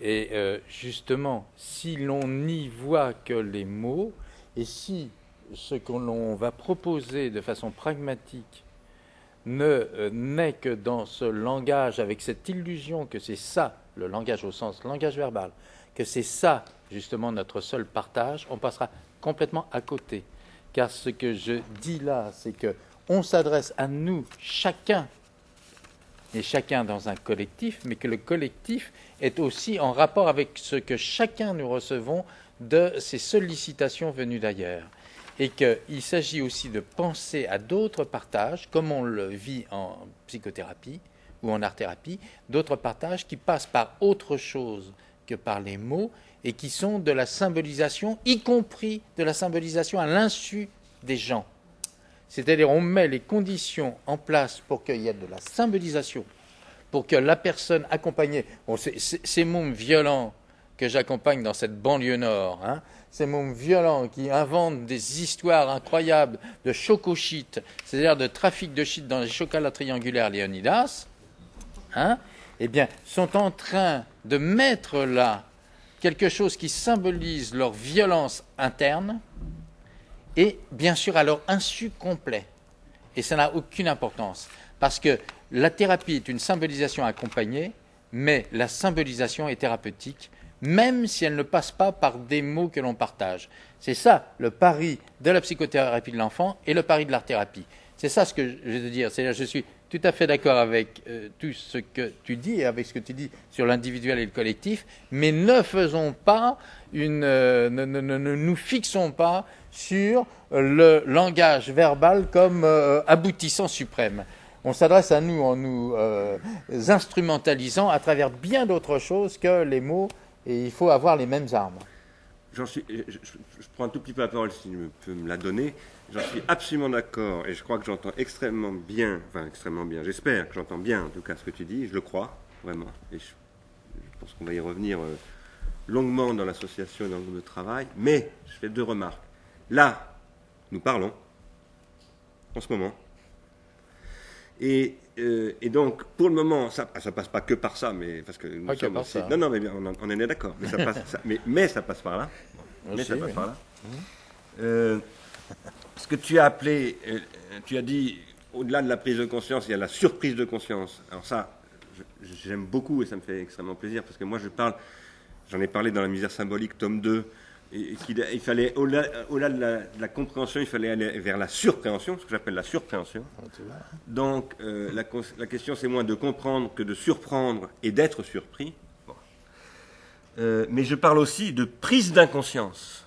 Et euh, justement, si l'on n'y voit que les mots, et si ce que l'on va proposer de façon pragmatique ne euh, n'est que dans ce langage, avec cette illusion que c'est ça, le langage au sens langage verbal, que c'est ça justement notre seul partage, on passera complètement à côté. Car ce que je dis là, c'est que on s'adresse à nous, chacun, et chacun dans un collectif, mais que le collectif est aussi en rapport avec ce que chacun nous recevons de ces sollicitations venues d'ailleurs. Et qu'il s'agit aussi de penser à d'autres partages, comme on le vit en psychothérapie ou en art-thérapie, d'autres partages qui passent par autre chose que par les mots et qui sont de la symbolisation, y compris de la symbolisation à l'insu des gens. C'est-à-dire on met les conditions en place pour qu'il y ait de la symbolisation, pour que la personne accompagnée, ces mômes violents que j'accompagne dans cette banlieue nord, hein, ces mômes violents qui inventent des histoires incroyables de chocoshit, c'est-à-dire de trafic de shit dans les chocolats triangulaires Léonidas, hein, eh bien, sont en train de mettre là quelque chose qui symbolise leur violence interne, et bien sûr à leur insu complet. Et ça n'a aucune importance, parce que la thérapie est une symbolisation accompagnée, mais la symbolisation est thérapeutique, même si elle ne passe pas par des mots que l'on partage. C'est ça le pari de la psychothérapie de l'enfant et le pari de l'art-thérapie. C'est ça ce que je veux dire. Je suis tout à fait d'accord avec euh, tout ce que tu dis et avec ce que tu dis sur l'individuel et le collectif, mais ne faisons pas une, euh, ne, nous fixons pas sur le langage verbal comme euh, aboutissant suprême. On s'adresse à nous en nous euh, instrumentalisant à travers bien d'autres choses que les mots, et il faut avoir les mêmes armes. Je, prends un tout petit peu la parole si tu peux me la donner. J'en suis absolument d'accord et je crois que j'entends extrêmement bien, enfin extrêmement bien, j'espère que j'entends bien en tout cas ce que tu dis, je le crois vraiment. Et je, pense qu'on va y revenir longuement dans l'association et dans le groupe de travail. Mais je fais deux remarques. Là, nous parlons, en ce moment. Et, euh, donc, pour le moment, ça ne passe pas que par ça, mais parce que nous sommes aussi... Non, non, mais on, on est d'accord. Mais, ça passe, mais, mais, ça passe par là. mais ça passe par là. Euh, ce que tu as appelé, euh, tu as dit, au-delà de la prise de conscience, il y a la surprise de conscience. Alors ça, j'aime beaucoup et ça me fait extrêmement plaisir parce que moi, je parle, j'en ai parlé dans la misère symbolique, tome 2, il fallait, au-delà, de, la, compréhension, il fallait aller vers la surpréhension, ce que j'appelle la surpréhension. Ah, Donc, euh, la, question, c'est moins de comprendre que de surprendre et d'être surpris. Euh, mais je parle aussi de prise d'inconscience.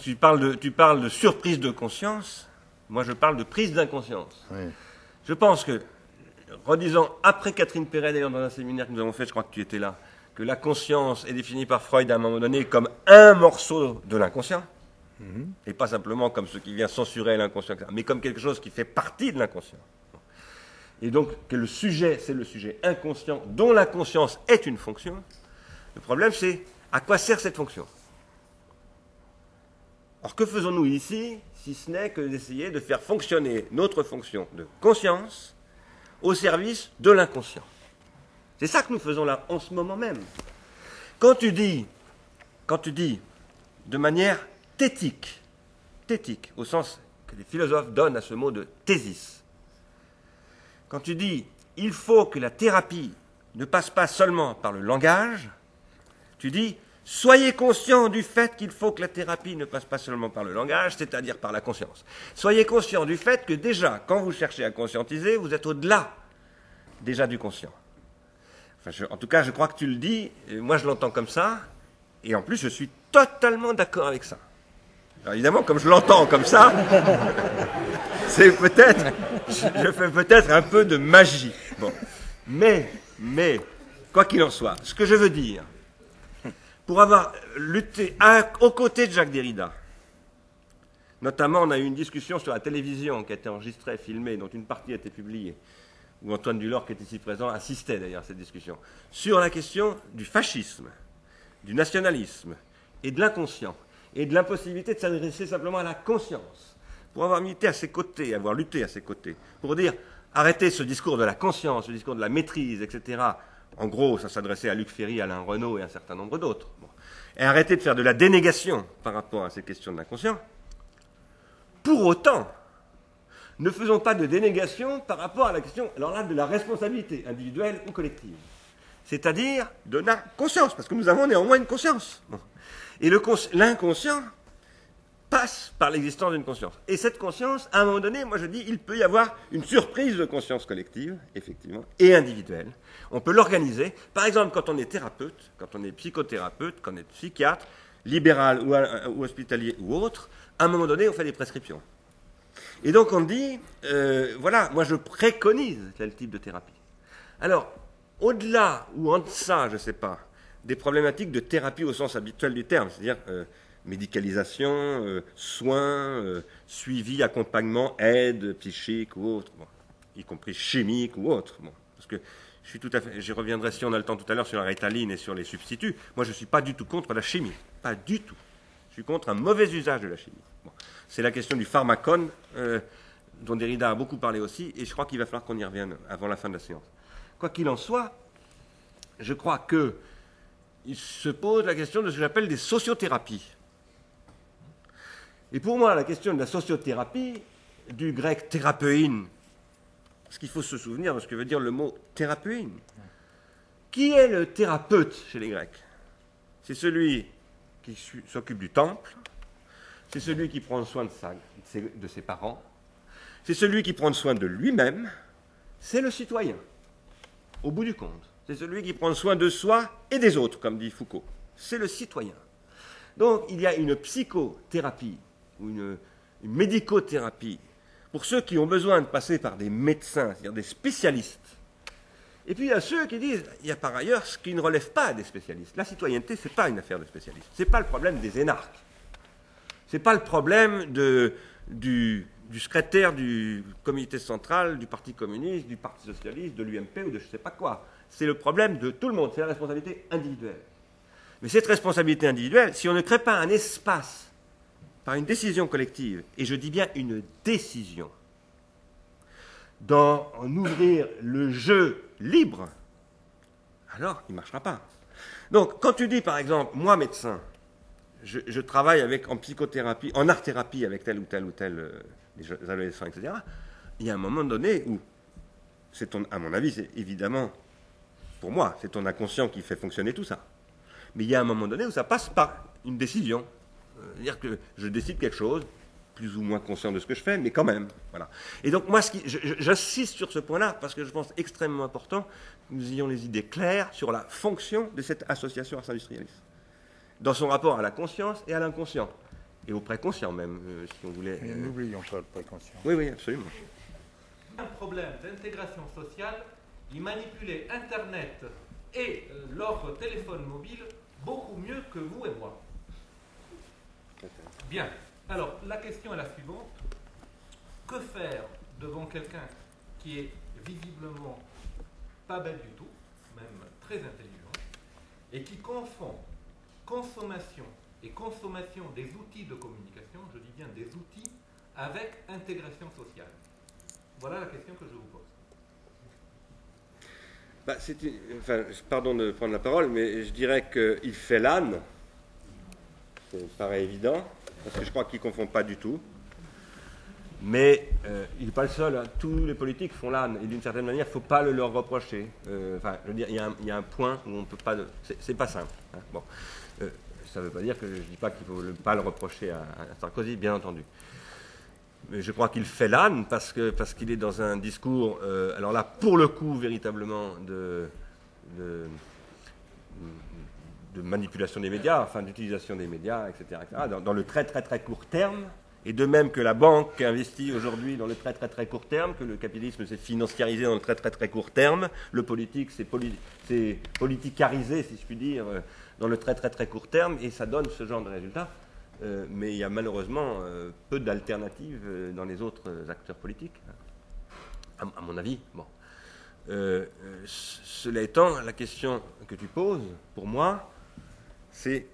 tu, parles de, tu parles de surprise de conscience, moi je parle de prise d'inconscience. Je pense que, redisant après Catherine Perret, d'ailleurs, dans un séminaire que nous avons fait, je crois que tu étais là, que la conscience est définie par Freud à un moment donné comme un morceau de l'inconscient, mhm. et pas simplement comme ce qui vient censurer l'inconscient, mais comme quelque chose qui fait partie de l'inconscient. Et donc que le sujet, c'est le sujet inconscient, dont la conscience est une fonction. Le problème, c'est à quoi sert cette fonction? Alors que faisons-nous ici, si ce n'est que d'essayer de faire fonctionner notre fonction de conscience au service de l'inconscient? C'est ça que nous faisons là, en ce moment même. Quand tu dis, quand tu dis de manière thétique, thétique, au sens que les philosophes donnent à ce mot de thésis, quand tu dis il faut que la thérapie ne passe pas seulement par le langage, tu dis soyez conscient du fait qu'il faut que la thérapie ne passe pas seulement par le langage, c'est-à-dire par la conscience. Soyez conscient du fait que déjà, quand vous cherchez à conscientiser, vous êtes au-delà déjà du conscient en tout cas, je crois que tu le dis, moi je l'entends comme ça, et en plus je suis totalement d'accord avec ça. Alors évidemment, comme je l'entends comme ça, (laughs) c'est peut-être, je fais peut-être un peu de magie. Mais, mais, quoi qu'il en soit, ce que je veux dire, pour avoir lutté aux côtés de Jacques Derrida, notamment on a eu une discussion sur la télévision qui a été enregistrée, filmée, dont une partie a été publiée, où Antoine Dulor, qui est ici présent, assistait d'ailleurs à cette discussion, sur la question du fascisme, du nationalisme et de l'inconscient, et de l'impossibilité de s'adresser simplement à la conscience, pour avoir milité à ses côtés, avoir lutté à ses côtés, pour dire arrêtez ce discours de la conscience, ce discours de la maîtrise, etc. En gros, ça s'adressait à Luc Ferry, Alain Renault et un certain nombre d'autres. Et arrêtez de faire de la dénégation par rapport à ces questions de l'inconscient. Pour autant, ne faisons pas de dénégation par rapport à la question, alors là, de la responsabilité individuelle ou collective. C'est-à-dire de la conscience, parce que nous avons néanmoins une conscience. Et l'inconscient passe par l'existence d'une conscience. Et cette conscience, à un moment donné, moi je dis, il peut y avoir une surprise de conscience collective, effectivement, et individuelle. On peut l'organiser. Par exemple, quand on est thérapeute, quand on est psychothérapeute, quand on est psychiatre, libéral ou, ou hospitalier ou autre, à un moment donné, on fait des prescriptions. Et donc on dit, euh, voilà, moi je préconise tel type de thérapie. Alors, au-delà ou en deçà, je ne sais pas, des problématiques de thérapie au sens habituel du terme, c'est-à-dire euh, médicalisation, euh, soins, suivi, accompagnement, aide psychique ou autre, y compris chimique ou autre. parce que je je reviendrai si on a le temps tout à l'heure sur la rétaline et sur les substituts. Moi, je ne suis pas du tout contre la chimie, pas du tout. Suis contre un mauvais usage de la chimie. C'est la question du pharmacone, euh, dont Derrida a beaucoup parlé aussi, et je crois qu'il va falloir qu'on y revienne avant la fin de la séance. Quoi qu'il en soit, je crois qu'il se pose la question de ce que j'appelle des sociothérapies. Et pour moi, la question de la sociothérapie, du grec thérapeuine, parce qu'il faut se souvenir de ce que veut dire le mot thérapeuine. Qui est le thérapeute chez les Grecs? C'est celui qui s'occupe du temple, c'est celui qui prend soin de, de ses parents, c'est celui qui prend soin de lui-même, c'est le citoyen, au bout du compte. C'est celui qui prend soin de soi et des autres, comme dit Foucault. C'est le citoyen. Donc il y a une psychothérapie ou une, une médicothérapie pour ceux qui ont besoin de passer par des médecins, c'est-à-dire des spécialistes. Et puis il y a ceux qui disent, il y a par ailleurs ce qui ne relève pas des spécialistes. La citoyenneté, ce n'est pas une affaire de spécialistes. Ce n'est pas le problème des énarques. Ce n'est pas le problème du, secrétaire du comité central, du Parti communiste, du Parti socialiste, de l'UMP ou de je ne sais pas quoi. C'est le problème de tout le monde, c'est la responsabilité individuelle. Mais cette responsabilité individuelle, si on ne crée pas un espace par une décision collective, et je dis bien une décision, d'en ouvrir le jeu libre, alors il ne marchera pas. Donc, quand tu dis, par exemple, moi médecin, je, travaille avec, en psychothérapie, en art-thérapie avec tel ou tel ou tel euh, adolescents, etc. Il y a un moment donné où, c'est à mon avis, c'est évidemment, pour moi, c'est ton inconscient qui fait fonctionner tout ça. Mais il y a un moment donné où ça passe par une décision. C'est-à-dire euh, que je décide quelque chose, plus ou moins conscient de ce que je fais, mais quand même. Voilà. Et donc, moi, j'insiste sur ce point-là parce que je pense extrêmement important que nous ayons les idées claires sur la fonction de cette association ars industrialiste dans son rapport à la conscience et à l'inconscient, et au préconscient même, euh, si on voulait. N'oublions pas le préconscient. Oui, oui, absolument. Un problèmes d'intégration sociale, ils manipulaient Internet et euh, leur téléphone mobile beaucoup mieux que vous et moi. Bien. Alors, la question est la suivante. Que faire devant quelqu'un qui est visiblement pas bête du tout, même très intelligent, et qui confond consommation et consommation des outils de communication, je dis bien des outils, avec intégration sociale? Voilà la question que je vous pose. Bah, pardon de prendre la parole, mais je dirais qu'il fait l'âne. Ça paraît évident, parce que je crois qu'il ne confond pas du tout. Mais euh, il n'est pas le seul. Hein. Tous les politiques font l'âne. Et d'une certaine manière, il ne faut pas le leur reprocher. Euh, enfin, je veux dire, il y, a un point où on ne peut pas. C'est pas simple. Hein. Bon. Euh, ça ne veut pas dire que je ne dis pas qu'il ne faut pas le reprocher à, Sarkozy, bien entendu. Mais je crois qu'il fait l'âne parce qu'il parce qu'il est dans un discours, alors là, pour le coup, véritablement de, de, manipulation des médias, enfin d'utilisation des médias, etc. dans, le très très très court terme, et de même que la banque investit aujourd'hui dans le très très très court terme, que le capitalisme s'est financiarisé dans le très très très court terme, le politique s'est politicarisé, si je puis dire, euh, dans le très très très court terme, et ça donne ce genre de résultats. Euh, mais il y a malheureusement euh, peu d'alternatives dans les autres acteurs politiques, à, mon avis. Bon. cela étant, la question que tu poses, pour moi, c'est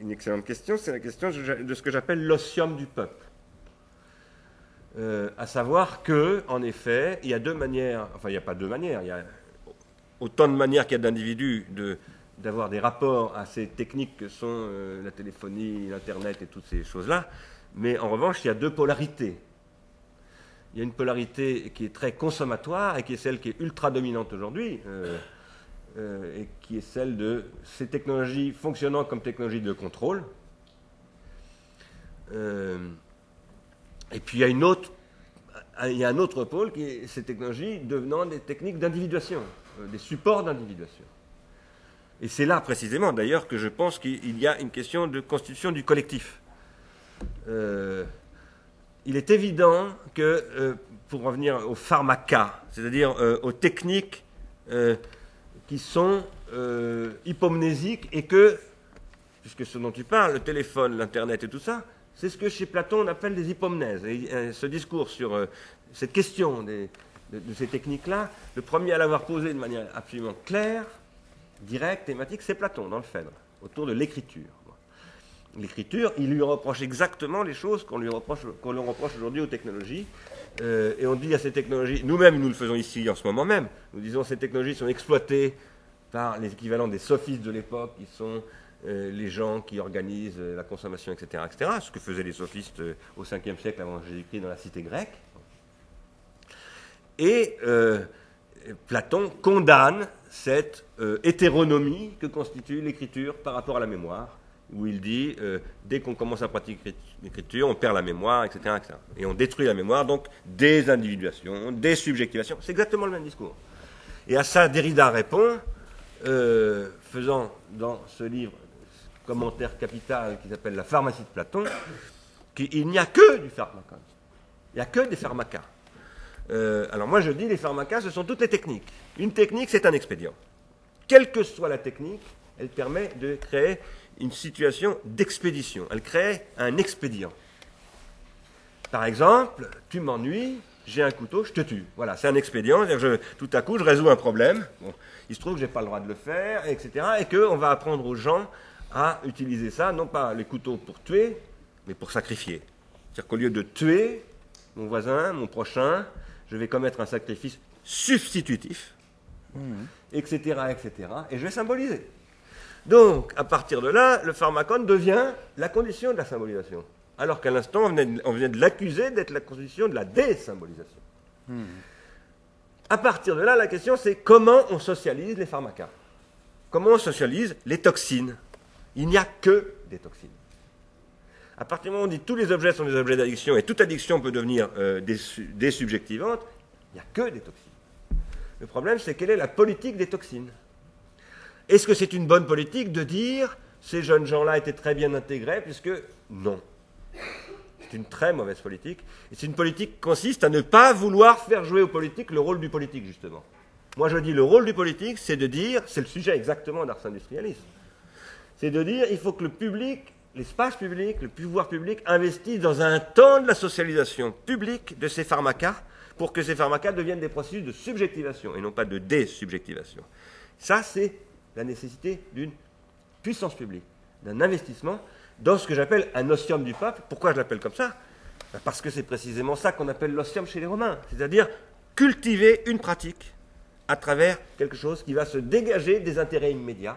une excellente question, c'est la question de ce que j'appelle l'osium du peuple. Euh, à savoir que, en effet, il y a deux manières, enfin il n'y a pas deux manières, il y a autant de manières qu'il y a d'individus d'avoir des rapports à ces techniques que sont euh, la téléphonie, l'Internet et toutes ces choses-là, mais en revanche, il y a deux polarités. Il y a une polarité qui est très consommatoire et qui est celle qui est ultra dominante aujourd'hui, euh, et qui est celle de ces technologies fonctionnant comme technologies de contrôle. Et puis il y a, une autre, il y a un autre pôle qui est ces technologies devenant des techniques d'individuation, euh, des supports d'individuation. Et c'est là précisément d'ailleurs que je pense qu'il y a une question de constitution du collectif. Euh, il est évident que, euh, pour revenir aux pharmacas, c'est-à-dire aux techniques qui sont hypomnésiques et que, puisque ce dont tu parles, le téléphone, l'Internet et tout ça, c'est ce que chez Platon on appelle des hypomnèses. Euh, ce discours sur euh, cette question de, ces techniques-là, le premier à l'avoir posé de manière absolument claire, directe, thématique, c'est Platon dans le Phèdre, autour de l'écriture. L'écriture, il lui reproche exactement les choses qu'on lui reproche, reproche aujourd'hui aux technologies. Euh, et on dit à ces technologies, nous-mêmes nous le faisons ici en ce moment même, nous disons ces technologies sont exploitées par les équivalents des sophistes de l'époque qui sont euh, les gens qui organisent euh, la consommation, etc., etc., ce que faisaient les sophistes au 5e siècle avant Jésus-Christ dans la cité grecque. Et Platon condamne cette hétéronomie que constitue l'écriture par rapport à la mémoire, où il dit dès qu'on commence à pratiquer l'écriture, on perd la mémoire, etc., etc., Et on détruit la mémoire, donc des individuations, des subjectivations. C'est exactement le même discours. Et à ça, Derrida répond, faisant dans ce livre commentaire capital qui s'appelle La pharmacie de Platon, qu'il n'y a que du pharmacon. Il n'y a que des pharmacas. Euh, alors moi je dis les pharmacas, ce sont toutes les techniques. Une technique, c'est un expédient. Quelle que soit la technique, elle permet de créer une situation d'expédition. Elle crée un expédient. Par exemple, tu m'ennuies, j'ai un couteau, je te tue. Voilà, c'est un expédient. Je, tout à coup, je résous un problème. il se trouve que je n'ai pas le droit de le faire, etc. Et qu'on va apprendre aux gens à utiliser ça, non pas les couteaux pour tuer, mais pour sacrifier. C'est-à-dire qu'au lieu de tuer mon voisin, mon prochain, je vais commettre un sacrifice substitutif, etc., etc., et je vais symboliser. Donc, à partir de là, le pharmacone devient la condition de la symbolisation. Alors qu'à l'instant, on venait de l'accuser d'être la condition de la désymbolisation. À partir de là, la question c'est comment on socialise les pharmacas? Comment on socialise les toxines? Il n'y a que des toxines. À partir du moment où on dit que tous les objets sont des objets d'addiction et toute addiction peut devenir euh, désubjectivante, il n'y a que des toxines. Le problème, c'est quelle est la politique des toxines? Est-ce que c'est une bonne politique de dire ces jeunes gens-là étaient très bien intégrés, puisque non. C'est une très mauvaise politique. Et c'est une politique qui consiste à ne pas vouloir faire jouer au politique le rôle du politique, justement. Moi, je dis le rôle du politique, c'est de dire, c'est le sujet exactement d'Ars Industrialisme, c'est de dire il faut que le public, l'espace public, le pouvoir public investisse dans un temps de la socialisation publique de ces pharmacas pour que ces pharmacas deviennent des processus de subjectivation et non pas de désubjectivation. Ça, c'est la nécessité d'une puissance publique, d'un investissement dans ce que j'appelle un ostium du peuple. Pourquoi je l'appelle comme ça? Ben, Parce que c'est précisément ça qu'on appelle l'ostium chez les Romains, c'est-à-dire cultiver une pratique à travers quelque chose qui va se dégager des intérêts immédiats,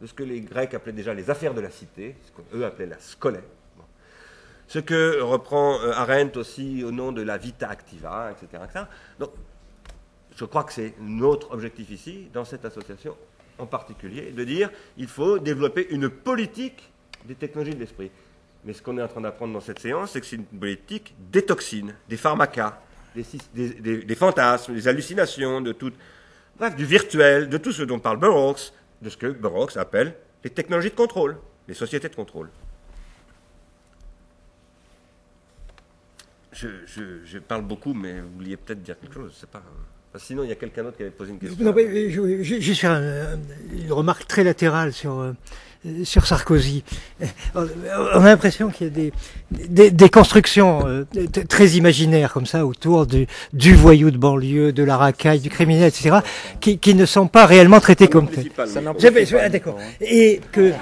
de ce que les Grecs appelaient déjà les affaires de la cité, ce qu'eux appelaient la scolée. Ce que reprend euh, Arendt aussi au nom de la vita activa, etc. Donc, je crois que c'est notre objectif ici, dans cette association en particulier, de dire il faut développer une politique des technologies de l'esprit. Mais ce qu'on est en train d'apprendre dans cette séance, c'est que c'est une politique des toxines, des pharmacas, des, fantasmes, des hallucinations, de tout, bref, du virtuel, de tout ce dont parle Burroughs, de ce que Burroughs appelle les technologies de contrôle, les sociétés de contrôle. Je, parle beaucoup, mais vous vouliez peut-être dire quelque chose, je sais pas. Sinon, il y a quelqu'un d'autre qui avait posé une question. Non, juste faire une remarque très latérale sur euh, sur Sarkozy. On a l'impression qu'il y a des, des, constructions euh, très imaginaires comme ça autour du, du, voyou de banlieue, de la racaille, du criminel, etc., qui, qui ne sont pas réellement traités comme tels. Ah, d'accord. Et que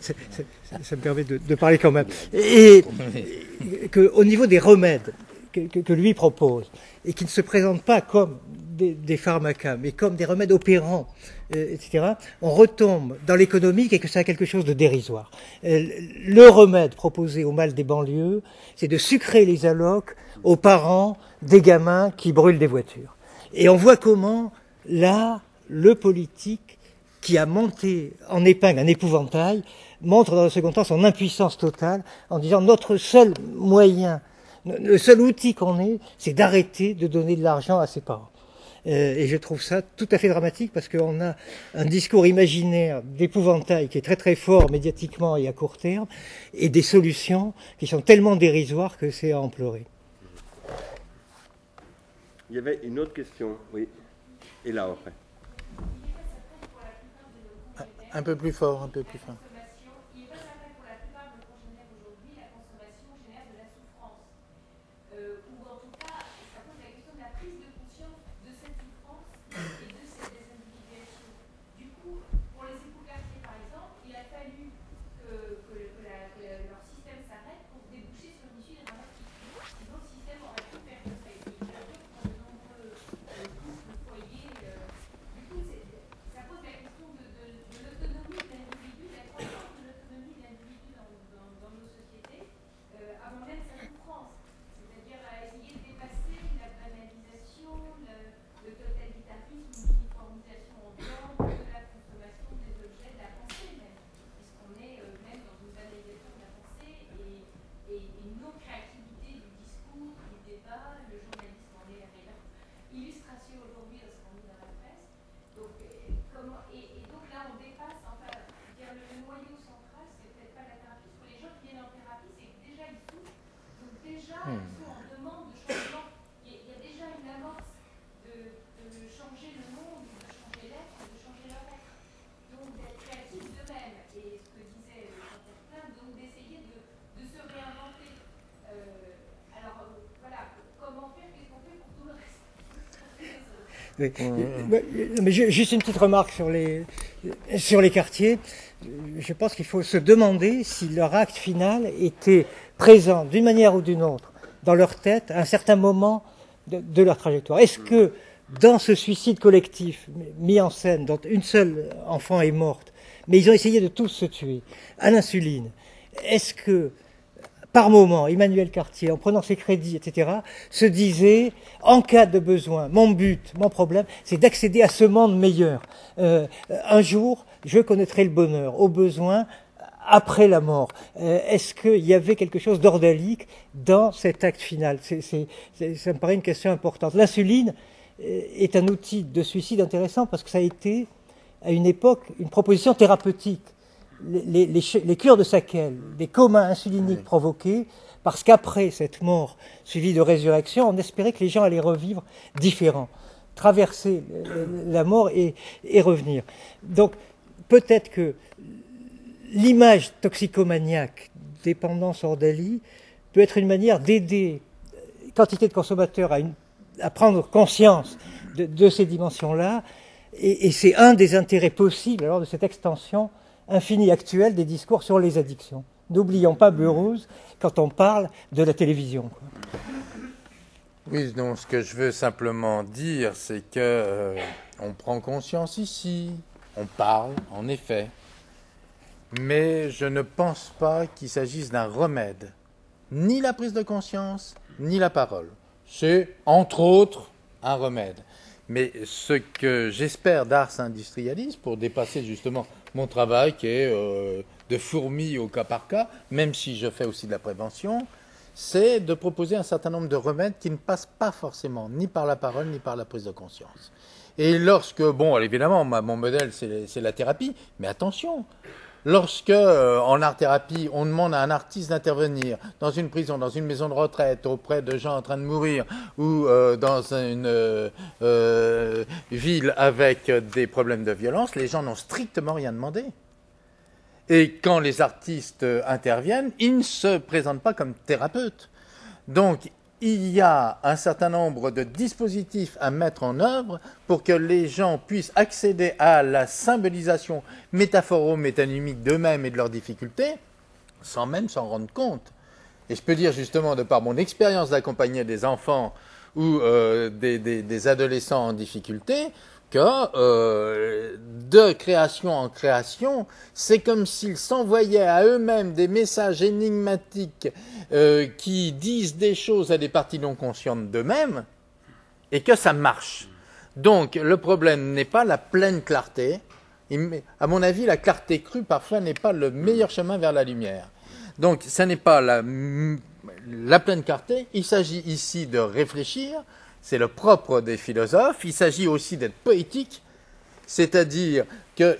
ça, me permet de, de, parler quand même. Et que au niveau des remèdes que, que, lui propose et qui ne se présentent pas comme des, des pharmacas, mais comme des remèdes opérants euh, etc., on retombe dans l'économique et que ça a quelque chose de dérisoire. Euh, le remède proposé au mal des banlieues, c'est de sucrer les allocs aux parents des gamins qui brûlent des voitures. Et on voit comment, là, le politique qui a monté en épingle un épouvantail montre dans le second temps son impuissance totale en disant notre seul moyen, le seul outil qu'on ait, c'est d'arrêter de donner de l'argent à ses parents. Euh, et je trouve ça tout à fait dramatique parce qu'on a un discours imaginaire d'épouvantail qui est très très fort médiatiquement et à court terme, et des solutions qui sont tellement dérisoires que c'est à en pleurer. Il y avait une autre question, oui. Et là après. Un peu plus fort, un peu plus fort. Mais juste une petite remarque sur les, sur les quartiers. Je pense qu'il faut se demander si leur acte final était présent d'une manière ou d'une autre dans leur tête à un certain moment de, leur trajectoire. Est-ce que dans ce suicide collectif mis en scène, dont une seule enfant est morte, mais ils ont essayé de tous se tuer à l'insuline, est-ce que par moment, Emmanuel Cartier, en prenant ses crédits, etc., se disait, en cas de besoin, mon but, mon problème, c'est d'accéder à ce monde meilleur. Euh, un jour, je connaîtrai le bonheur, au besoin, après la mort. Euh, est-ce qu'il y avait quelque chose d'ordalique dans cet acte final? Ça me paraît une question importante. L'insuline euh, est un outil de suicide intéressant parce que ça a été, à une époque, une proposition thérapeutique les, les, cures de Sakel, des comas insuliniques provoqués, parce qu'après cette mort suivie de résurrection, on espérait que les gens allaient revivre différents, traverser la mort et, et revenir. Donc peut-être que l'image toxicomaniaque, dépendance ordalie, peut être une manière d'aider quantité de consommateurs à, prendre conscience de, ces dimensions-là. Et, c'est un des intérêts possibles alors de cette extension infinie actuelle des discours sur les addictions. N'oublions pas Burroughs quand on parle de la télévision. Oui, donc ce que je veux simplement dire, c'est que euh, on prend conscience ici, on parle, en effet, mais je ne pense pas qu'il s'agisse d'un remède, ni la prise de conscience, ni la parole. C'est, entre autres, un remède. Mais ce que j'espère d'Ars Industrialis, pour dépasser justement mon travail qui est euh, de fourmi au cas par cas, même si je fais aussi de la prévention, c'est de proposer un certain nombre de remèdes qui ne passent pas forcément ni par la parole ni par la prise de conscience. Et lorsque, bon, évidemment, mon modèle, c'est la thérapie, mais attention, Lorsque, euh, en art-thérapie, on demande à un artiste d'intervenir dans une prison, dans une maison de retraite, auprès de gens en train de mourir, ou euh, dans une euh, ville avec des problèmes de violence, les gens n'ont strictement rien demandé. Et quand les artistes interviennent, ils ne se présentent pas comme thérapeutes. Donc, il y a un certain nombre de dispositifs à mettre en œuvre pour que les gens puissent accéder à la symbolisation métaphoro-métonymique d'eux-mêmes et de leurs difficultés sans même s'en rendre compte. Et je peux dire justement, de par mon expérience d'accompagner des enfants ou euh, des, adolescents en difficulté, que euh, de création en création, c'est comme s'ils s'envoyaient à eux-mêmes des messages énigmatiques euh, qui disent des choses à des parties non conscientes d'eux-mêmes, et que ça marche. Donc le problème n'est pas la pleine clarté. À mon avis, la clarté crue parfois n'est pas le meilleur chemin vers la lumière. Donc ce n'est pas la pleine clarté. Il s'agit ici de réfléchir, c'est le propre des philosophes. Il s'agit aussi d'être poétique, c'est-à-dire que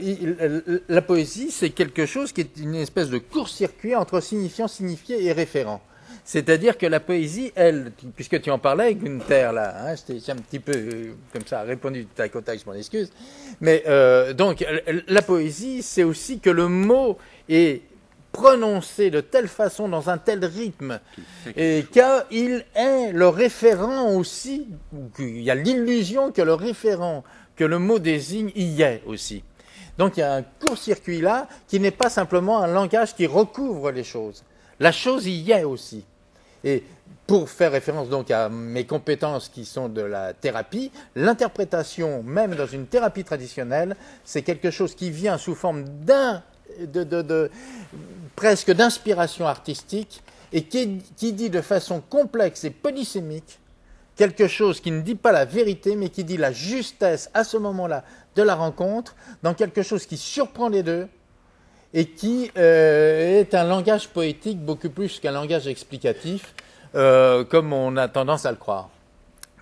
la poésie, c'est quelque chose qui est une espèce de court-circuit entre signifiant, signifié et référent. C'est-à-dire que la poésie, elle, puisque tu en parlais, Gunther, là, hein, un petit peu euh, comme ça répondu tac au tac, je m'en excuse. Mais euh, donc, la poésie, c'est aussi que le mot est prononcé de telle façon, dans un tel rythme, et qu'il est le référent aussi, il y a l'illusion que le référent, que le mot désigne, y est aussi. Donc il y a un court-circuit là qui n'est pas simplement un langage qui recouvre les choses. La chose y est aussi. Et pour faire référence donc à mes compétences qui sont de la thérapie, l'interprétation, même dans une thérapie traditionnelle, c'est quelque chose qui vient sous forme d'un de, presque d'inspiration artistique et qui, dit de façon complexe et polysémique quelque chose qui ne dit pas la vérité, mais qui dit la justesse à ce moment-là de la rencontre, dans quelque chose qui surprend les deux et qui euh, est un langage poétique beaucoup plus qu'un langage explicatif, euh, comme on a tendance à le croire.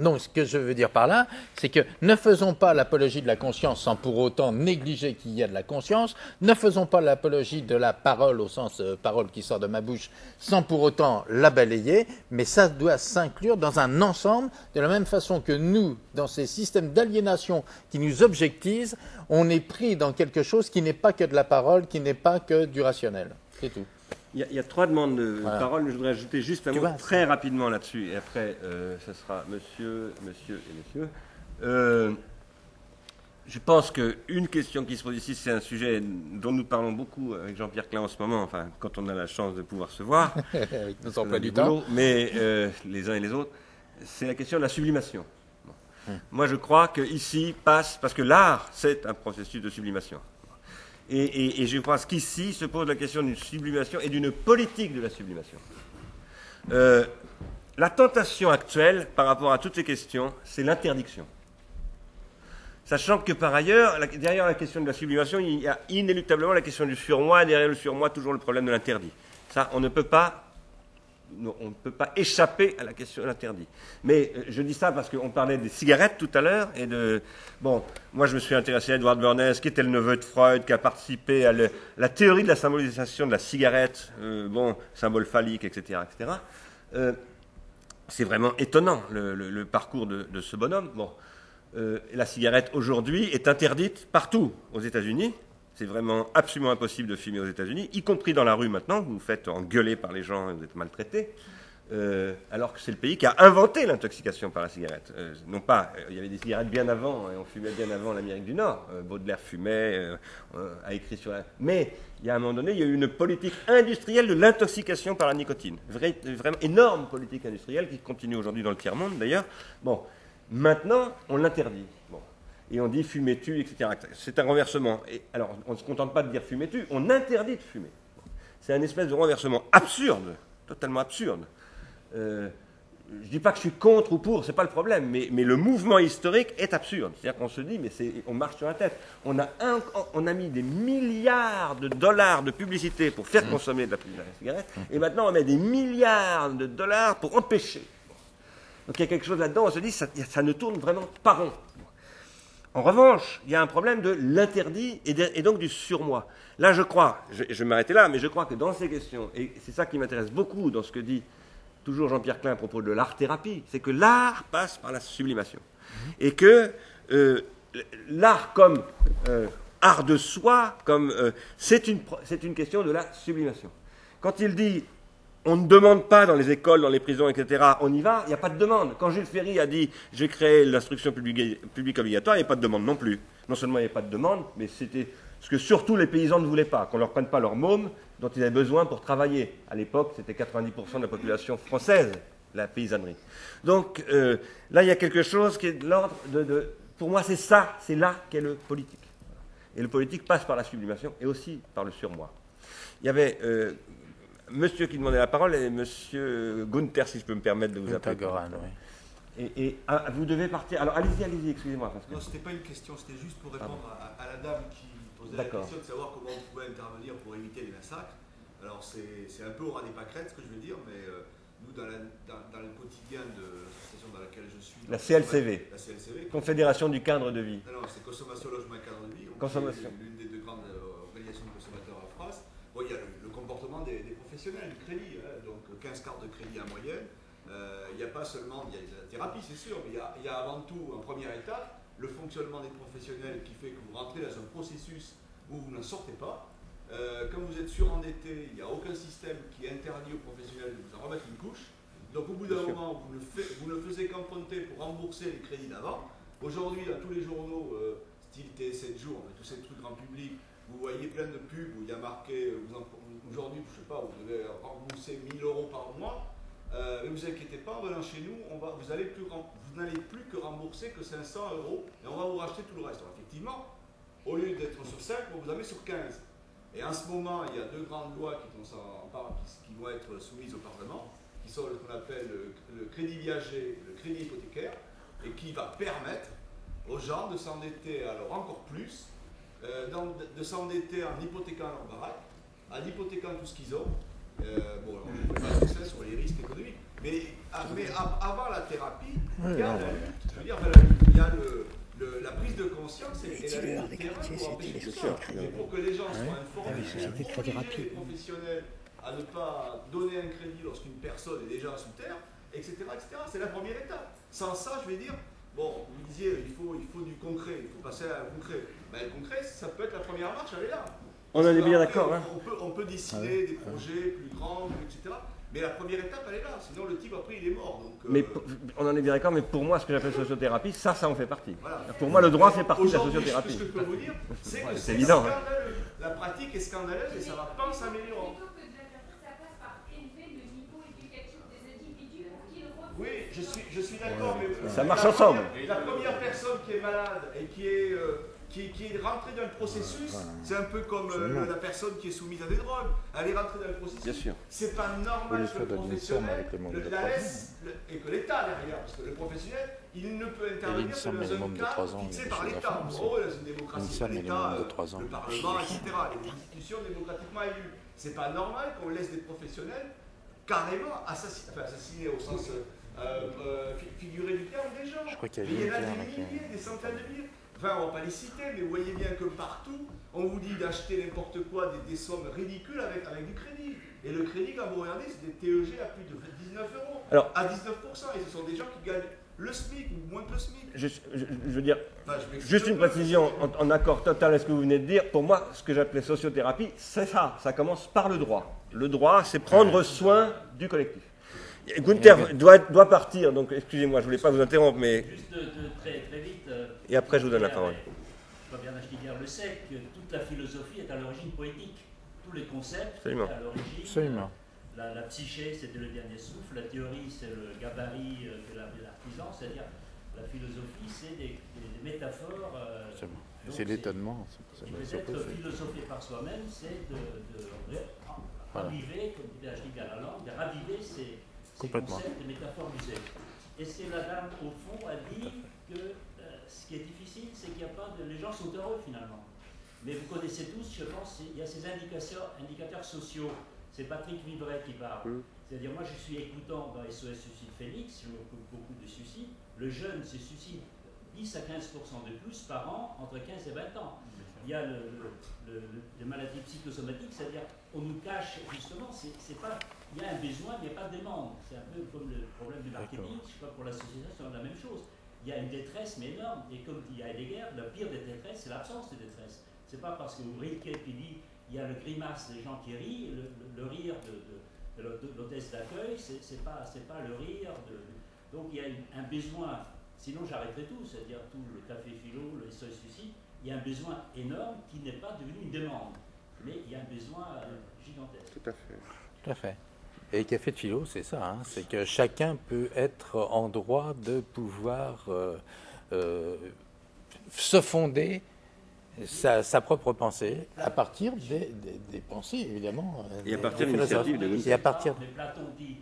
Donc, ce que je veux dire par là, c'est que ne faisons pas l'apologie de la conscience sans pour autant négliger qu'il y a de la conscience. Ne faisons pas l'apologie de la parole au sens euh, parole qui sort de ma bouche sans pour autant la balayer. Mais ça doit s'inclure dans un ensemble, de la même façon que nous, dans ces systèmes d'aliénation qui nous objectivisent, on est pris dans quelque chose qui n'est pas que de la parole, qui n'est pas que du rationnel. C'est tout. Il y, a, trois demandes de parole, mais je voudrais ajouter juste un mot très rapidement là-dessus, et après, euh, ce sera monsieur, monsieur et monsieur. Euh, je pense qu'une question qui se pose ici, c'est un sujet dont nous parlons beaucoup avec Jean-Pierre Klein en ce moment, enfin, quand on a la chance de pouvoir se voir. avec nos emplois du temps. Mais euh, les uns et les autres, c'est la question de la sublimation. Hum. Moi, je crois qu'ici passe, parce que l'art, c'est un processus de sublimation. Et, je pense qu'ici se pose la question d'une sublimation et d'une politique de la sublimation. Euh, la tentation actuelle par rapport à toutes ces questions, c'est l'interdiction. Sachant que par ailleurs, derrière la question de la sublimation, il y a inéluctablement la question du surmoi, derrière le surmoi, toujours le problème de l'interdit. Ça, on ne peut pas on ne peut pas échapper à la question de l'interdit. Mais euh, je dis ça parce qu'on parlait des cigarettes tout à l'heure et moi je me suis intéressé à Edward Bernays, qui était le neveu de Freud, qui a participé à la théorie de la symbolisation de la cigarette, euh, bon, symbole phallique, etc., etc. Euh, c'est vraiment étonnant le, parcours de, de, ce bonhomme. Bon, la cigarette aujourd'hui est interdite partout aux États-Unis. C'est vraiment absolument impossible de fumer aux États-Unis, y compris dans la rue maintenant. Vous vous faites engueuler par les gens et vous êtes maltraité. Euh, alors que c'est le pays qui a inventé l'intoxication par la cigarette. Euh, non pas, euh, il y avait des cigarettes bien avant, et on fumait bien avant l'Amérique du Nord. Baudelaire fumait, a écrit sur la... Mais il y a un moment donné, il y a eu une politique industrielle de l'intoxication par la nicotine. vraiment énorme politique industrielle qui continue aujourd'hui dans le tiers-monde d'ailleurs. Bon, maintenant, on l'interdit et on dit fumez-tu, etc. C'est un renversement. Et, alors, on ne se contente pas de dire fumez-tu, on interdit de fumer. C'est un espèce de renversement absurde, totalement absurde. Euh, je ne dis pas que je suis contre ou pour, ce n'est pas le problème, mais, mais, le mouvement historique est absurde. C'est-à-dire qu'on se dit, mais on marche sur la tête. On a, on a mis des milliards de dollars de publicité pour faire consommer de la, cigarette, et maintenant on met des milliards de dollars pour empêcher. Donc il y a quelque chose là-dedans, on se dit, ça, ça ne tourne vraiment pas rond. En revanche, il y a un problème de l'interdit et, donc du surmoi. Là, je crois, je, vais m'arrêter là, mais je crois que dans ces questions, et c'est ça qui m'intéresse beaucoup dans ce que dit toujours Jean-Pierre Klein à propos de l'art-thérapie, c'est que l'art passe par la sublimation. Mhm. Et que euh, l'art comme euh, art de soi, comme euh, c'est une, une question de la sublimation. Quand il dit on ne demande pas dans les écoles, dans les prisons, etc. On y va, il n'y a pas de demande. Quand Jules Ferry a dit j'ai créé l'instruction publique, obligatoire, il n'y a pas de demande non plus. Non seulement il n'y a pas de demande, mais c'était ce que surtout les paysans ne voulaient pas, qu'on ne leur prenne pas leur môme dont ils avaient besoin pour travailler. À l'époque, c'était 90% de la population française, la paysannerie. Donc euh, là, il y a quelque chose qui est de l'ordre de, Pour moi, c'est ça, c'est là qu'est le politique. Et le politique passe par la sublimation et aussi par le surmoi. Il y avait euh, monsieur qui demandait la parole est monsieur Gunther, si je peux me permettre de vous appeler. Goran, oui. Et, et ah, vous devez partir. Alors allez-y, allez-y, excusez-moi. Que... Non, c'était pas une question, c'était juste pour répondre à, la dame qui posait la question de savoir comment on pouvait intervenir pour éviter les massacres. Alors c'est un peu au ras des pâquerettes ce que je veux dire, mais euh, nous, dans, dans, le quotidien de l'association dans laquelle je suis. La CLCV. La CLCV. Confédération du cadre de vie. Non, non c'est Consommation Logement et Cadre de vie. Consommation des deux grandes euh, organisations de consommateurs en France. Bon, il y a le, comportement des professionnel du crédit, hein, donc 15 cartes de crédit en moyenne. Euh, il n'y a pas seulement, il y a la thérapie c'est sûr, mais il y, a, avant tout, en première étape, le fonctionnement des professionnels qui fait que vous rentrez dans un processus où vous n'en sortez pas. Euh, quand vous êtes surendetté, il n'y a aucun système qui interdit aux professionnels de vous en remettre une couche. Donc au bout d'un moment, vous ne, vous ne faisiez qu'emprunter pour rembourser les crédits d'avant. Aujourd'hui, dans tous les journaux, euh, style T7 jours, tous ces trucs grand public, vous voyez plein de pubs où il y a marqué, aujourd'hui, je ne sais pas, vous devez rembourser 1000 euros par mois. Euh, ne vous inquiétez pas, en venant chez nous, vous n'allez plus, que rembourser que 500 euros et on va vous racheter tout le reste. effectivement, au lieu d'être sur 5, on vous en met sur 15. Et en ce moment, il y a deux grandes lois qui, qui, vont être soumises au Parlement, qui sont ce qu'on appelle le, crédit viager, le crédit hypothécaire, et qui va permettre aux gens de s'endetter alors encore plus, euh, de s'endetter en hypothéquant leur baraque, en hypothéquant tout ce qu'ils ont. Euh, bon, on ne pas succès sur les risques économiques. Mais, ah, mais avant la thérapie, il y a la lutte. Il y a le, la prise de conscience et, et la lutte ça. Et pour que les gens soient informés, pour les professionnels à ne pas donner un crédit lorsqu'une personne est déjà sous terre, etc. etc. C'est la première étape. Sans ça, je vais dire, bon, vous disiez, il faut, il faut du concret, il faut passer à un concret. Ben, le concret, ça peut être la première marche, elle est là. On en est bien d'accord. Hein. On, peut, on peut décider des projets plus grands, etc. Mais la première étape, elle est là. Sinon, le type, après, il est mort. Donc, euh, Mais on en est bien d'accord, mais pour moi, ce que j'appelle sociothérapie, ça, ça en fait partie. Pour moi, le droit fait partie de la sociothérapie. Ce que je peux vous dire, (laughs) c'est que c'est évident. Hein. La pratique est scandaleuse et ça ne va pas s'améliorer. Oui, je suis, je suis d'accord, mais ça marche ensemble. La première personne qui est malade et qui est euh, qui, qui, est rentrée dans le processus, c'est un peu comme euh, la personne qui est soumise à des drogues. Elle est rentrée dans le processus. Bien sûr. C'est pas normal que le professionnel la laisse et que l'État derrière, parce que le professionnel, il ne peut intervenir que dans un cadre fixé par l'État. Oh, dans une démocratie, l'État, euh, le Parlement, etc. Les institutions démocratiquement élues. C'est pas normal qu'on laisse des professionnels carrément assassiner, enfin assassiner au sens euh, figuré du terme des gens. Je crois qu'il y, a des milliers, des centaines de milliers. Enfin, on ne va pas les citer, mais vous voyez bien que partout, on vous dit d'acheter n'importe quoi, des, sommes ridicules avec, avec du crédit. Et le crédit, quand vous regardez, c'est des TEG à plus de 19 euros. Alors, à 19%. Et ce sont des gens qui gagnent le SMIC ou moins que le SMIC. Je, veux dire, juste une précision en, accord total à ce que vous venez de dire. Pour moi, ce que j'appelais sociothérapie, c'est ça. Ça commence par le droit. Le droit, c'est prendre soin du collectif. Gunther doit, doit partir, donc excusez-moi, je ne voulais pas vous interrompre, mais. Juste de, très, très vite. Euh, Et après, je vous donne la parole. Bernard Stiegler le sait que toute la philosophie est à l'origine poétique. Tous les concepts sont à l'origine. Absolument. La, la, psyché, c'était le dernier souffle. La théorie, c'est le gabarit euh, que l'artisan. C'est-à-dire, la philosophie, c'est des, métaphores. Euh, c'est l'étonnement. Peut-être philosopher par soi-même, c'est de, de, raviver, comme disait la langue, de raviver ces, des métaphores musées. Et c'est la dame, au fond, a dit que euh, ce qui est difficile, c'est qu'il n'y a pas de. Les gens sont heureux finalement. Mais vous connaissez tous, je pense, il y a ces indicateurs, indicateurs sociaux c'est Patrick Vibret qui parle. Mm. C'est-à-dire, moi, je suis écoutant dans SOS Suicide Phoenix, je m'occupe beaucoup de suicides. Le jeune se suicide 10 à 15 de plus par an entre 15 et 20 ans. Il y a le, les maladies psychosomatiques, c'est-à-dire on nous cache justement, c'est pas, il y a un besoin, il n'y a pas de demande. C'est un peu comme le problème du marketing, je sais pas, pour l'association, c'est la même chose. Il y a une détresse, mais énorme. Et comme il y a des guerres, la pire des détresses, c'est l'absence de détresse. C'est pas parce que vous Rilke qui dit il y a le grimace des gens qui rient, le, rire de, de, l'hôtesse d'accueil, c'est pas, pas le rire de. Donc il y a un besoin, sinon j'arrêterai tout, c'est-à-dire tout le café philo, le seuil suicide, il y a un besoin énorme qui n'est pas devenu une demande, mais il y a un besoin euh, gigantesque. Tout à fait. Tout à fait. Et café de philo, c'est ça, hein, c'est que chacun peut être en droit de pouvoir euh, euh, se fonder sa, propre pensée à partir des, pensées, évidemment. Et à partir de l'initiative de Et à partir... Mais Platon dit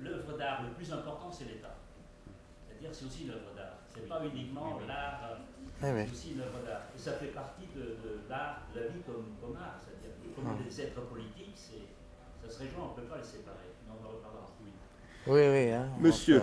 l'œuvre d'art le plus important, c'est l'État. C'est-à-dire c'est aussi une œuvre d'art. C'est pas uniquement l'art, c'est aussi une œuvre d'art. Et ça fait partie de, l'art, de la vie comme, comme art. C'est-à-dire comme des êtres politiques, ça se rejoint, on ne peut pas les séparer. Mais on en reparlera. Oui, oui. oui hein, Monsieur.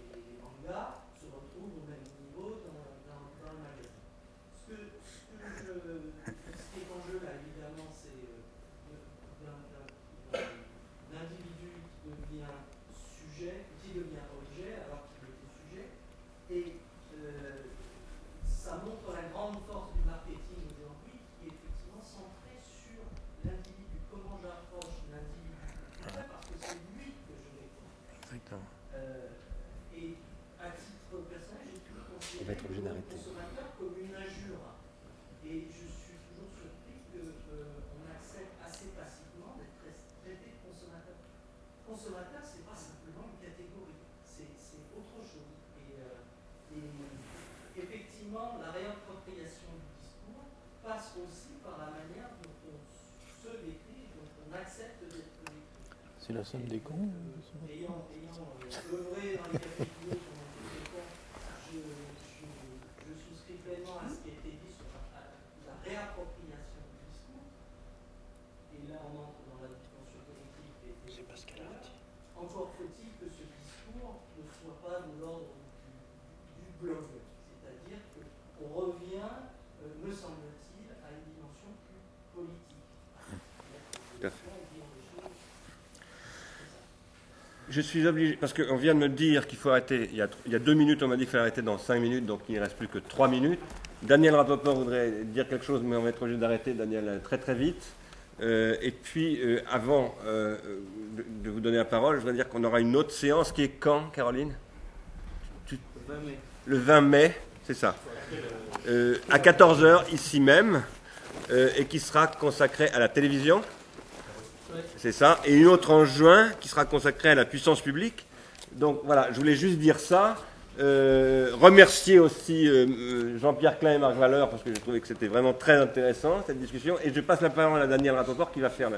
cafés je, je, je, souscris pleinement à ce qui a été dit sur Encore faut-il que ce discours ne soit pas de l'ordre du, blog. C'est-à-dire qu'on revient, euh, me semble-t-il, à une dimension plus politique. Je suis obligé, parce qu'on vient de me dire qu'il faut arrêter, il y, a, il y, a, deux minutes, on m'a dit qu'il fallait arrêter dans cinq minutes, donc il ne reste plus que trois minutes. Daniel Rapoport voudrait dire quelque chose, mais on va être obligé d'arrêter, Daniel, très très vite. Euh, et puis, euh, avant euh, de, vous donner la parole, je voudrais dire qu'on aura une autre séance qui est quand, Caroline? Le 20 mai. Le 20 mai, c'est ça. à 14h, ici même, et qui sera consacrée à la télévision. C'est ça. Et une autre en juin qui sera consacrée à la puissance publique. Donc voilà, je voulais juste dire ça. Euh, remercier aussi euh, Jean-Pierre Klein et Marc Valeur parce que j'ai trouvé que c'était vraiment très intéressant cette discussion. Et je passe la parole à Daniel Rapoport qui va faire le.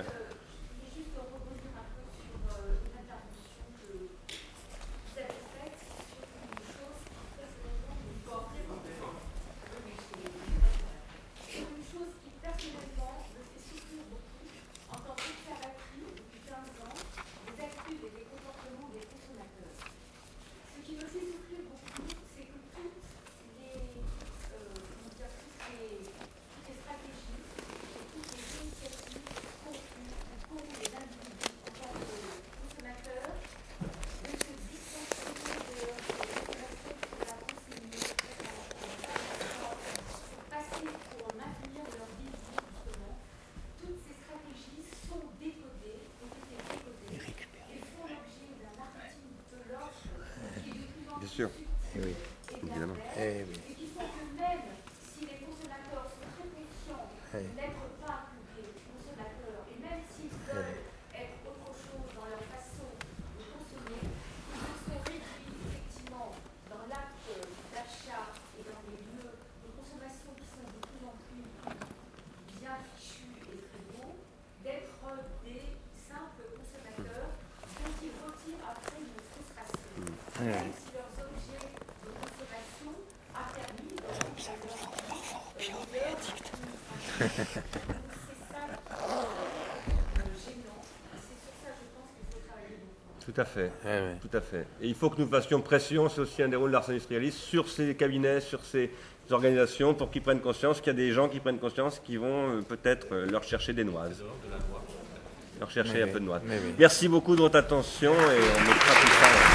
Tout à fait. Tout à fait. Et il faut que nous fassions pression, c'est aussi un des rôles de l'ars industrialiste, sur ces cabinets, sur ces organisations, pour qu'ils prennent conscience qu'il y a des gens qui prennent conscience qui vont euh, peut-être euh, leur chercher des noises. Leur chercher un peu de noises. Merci beaucoup de votre attention et on mettra tout ça.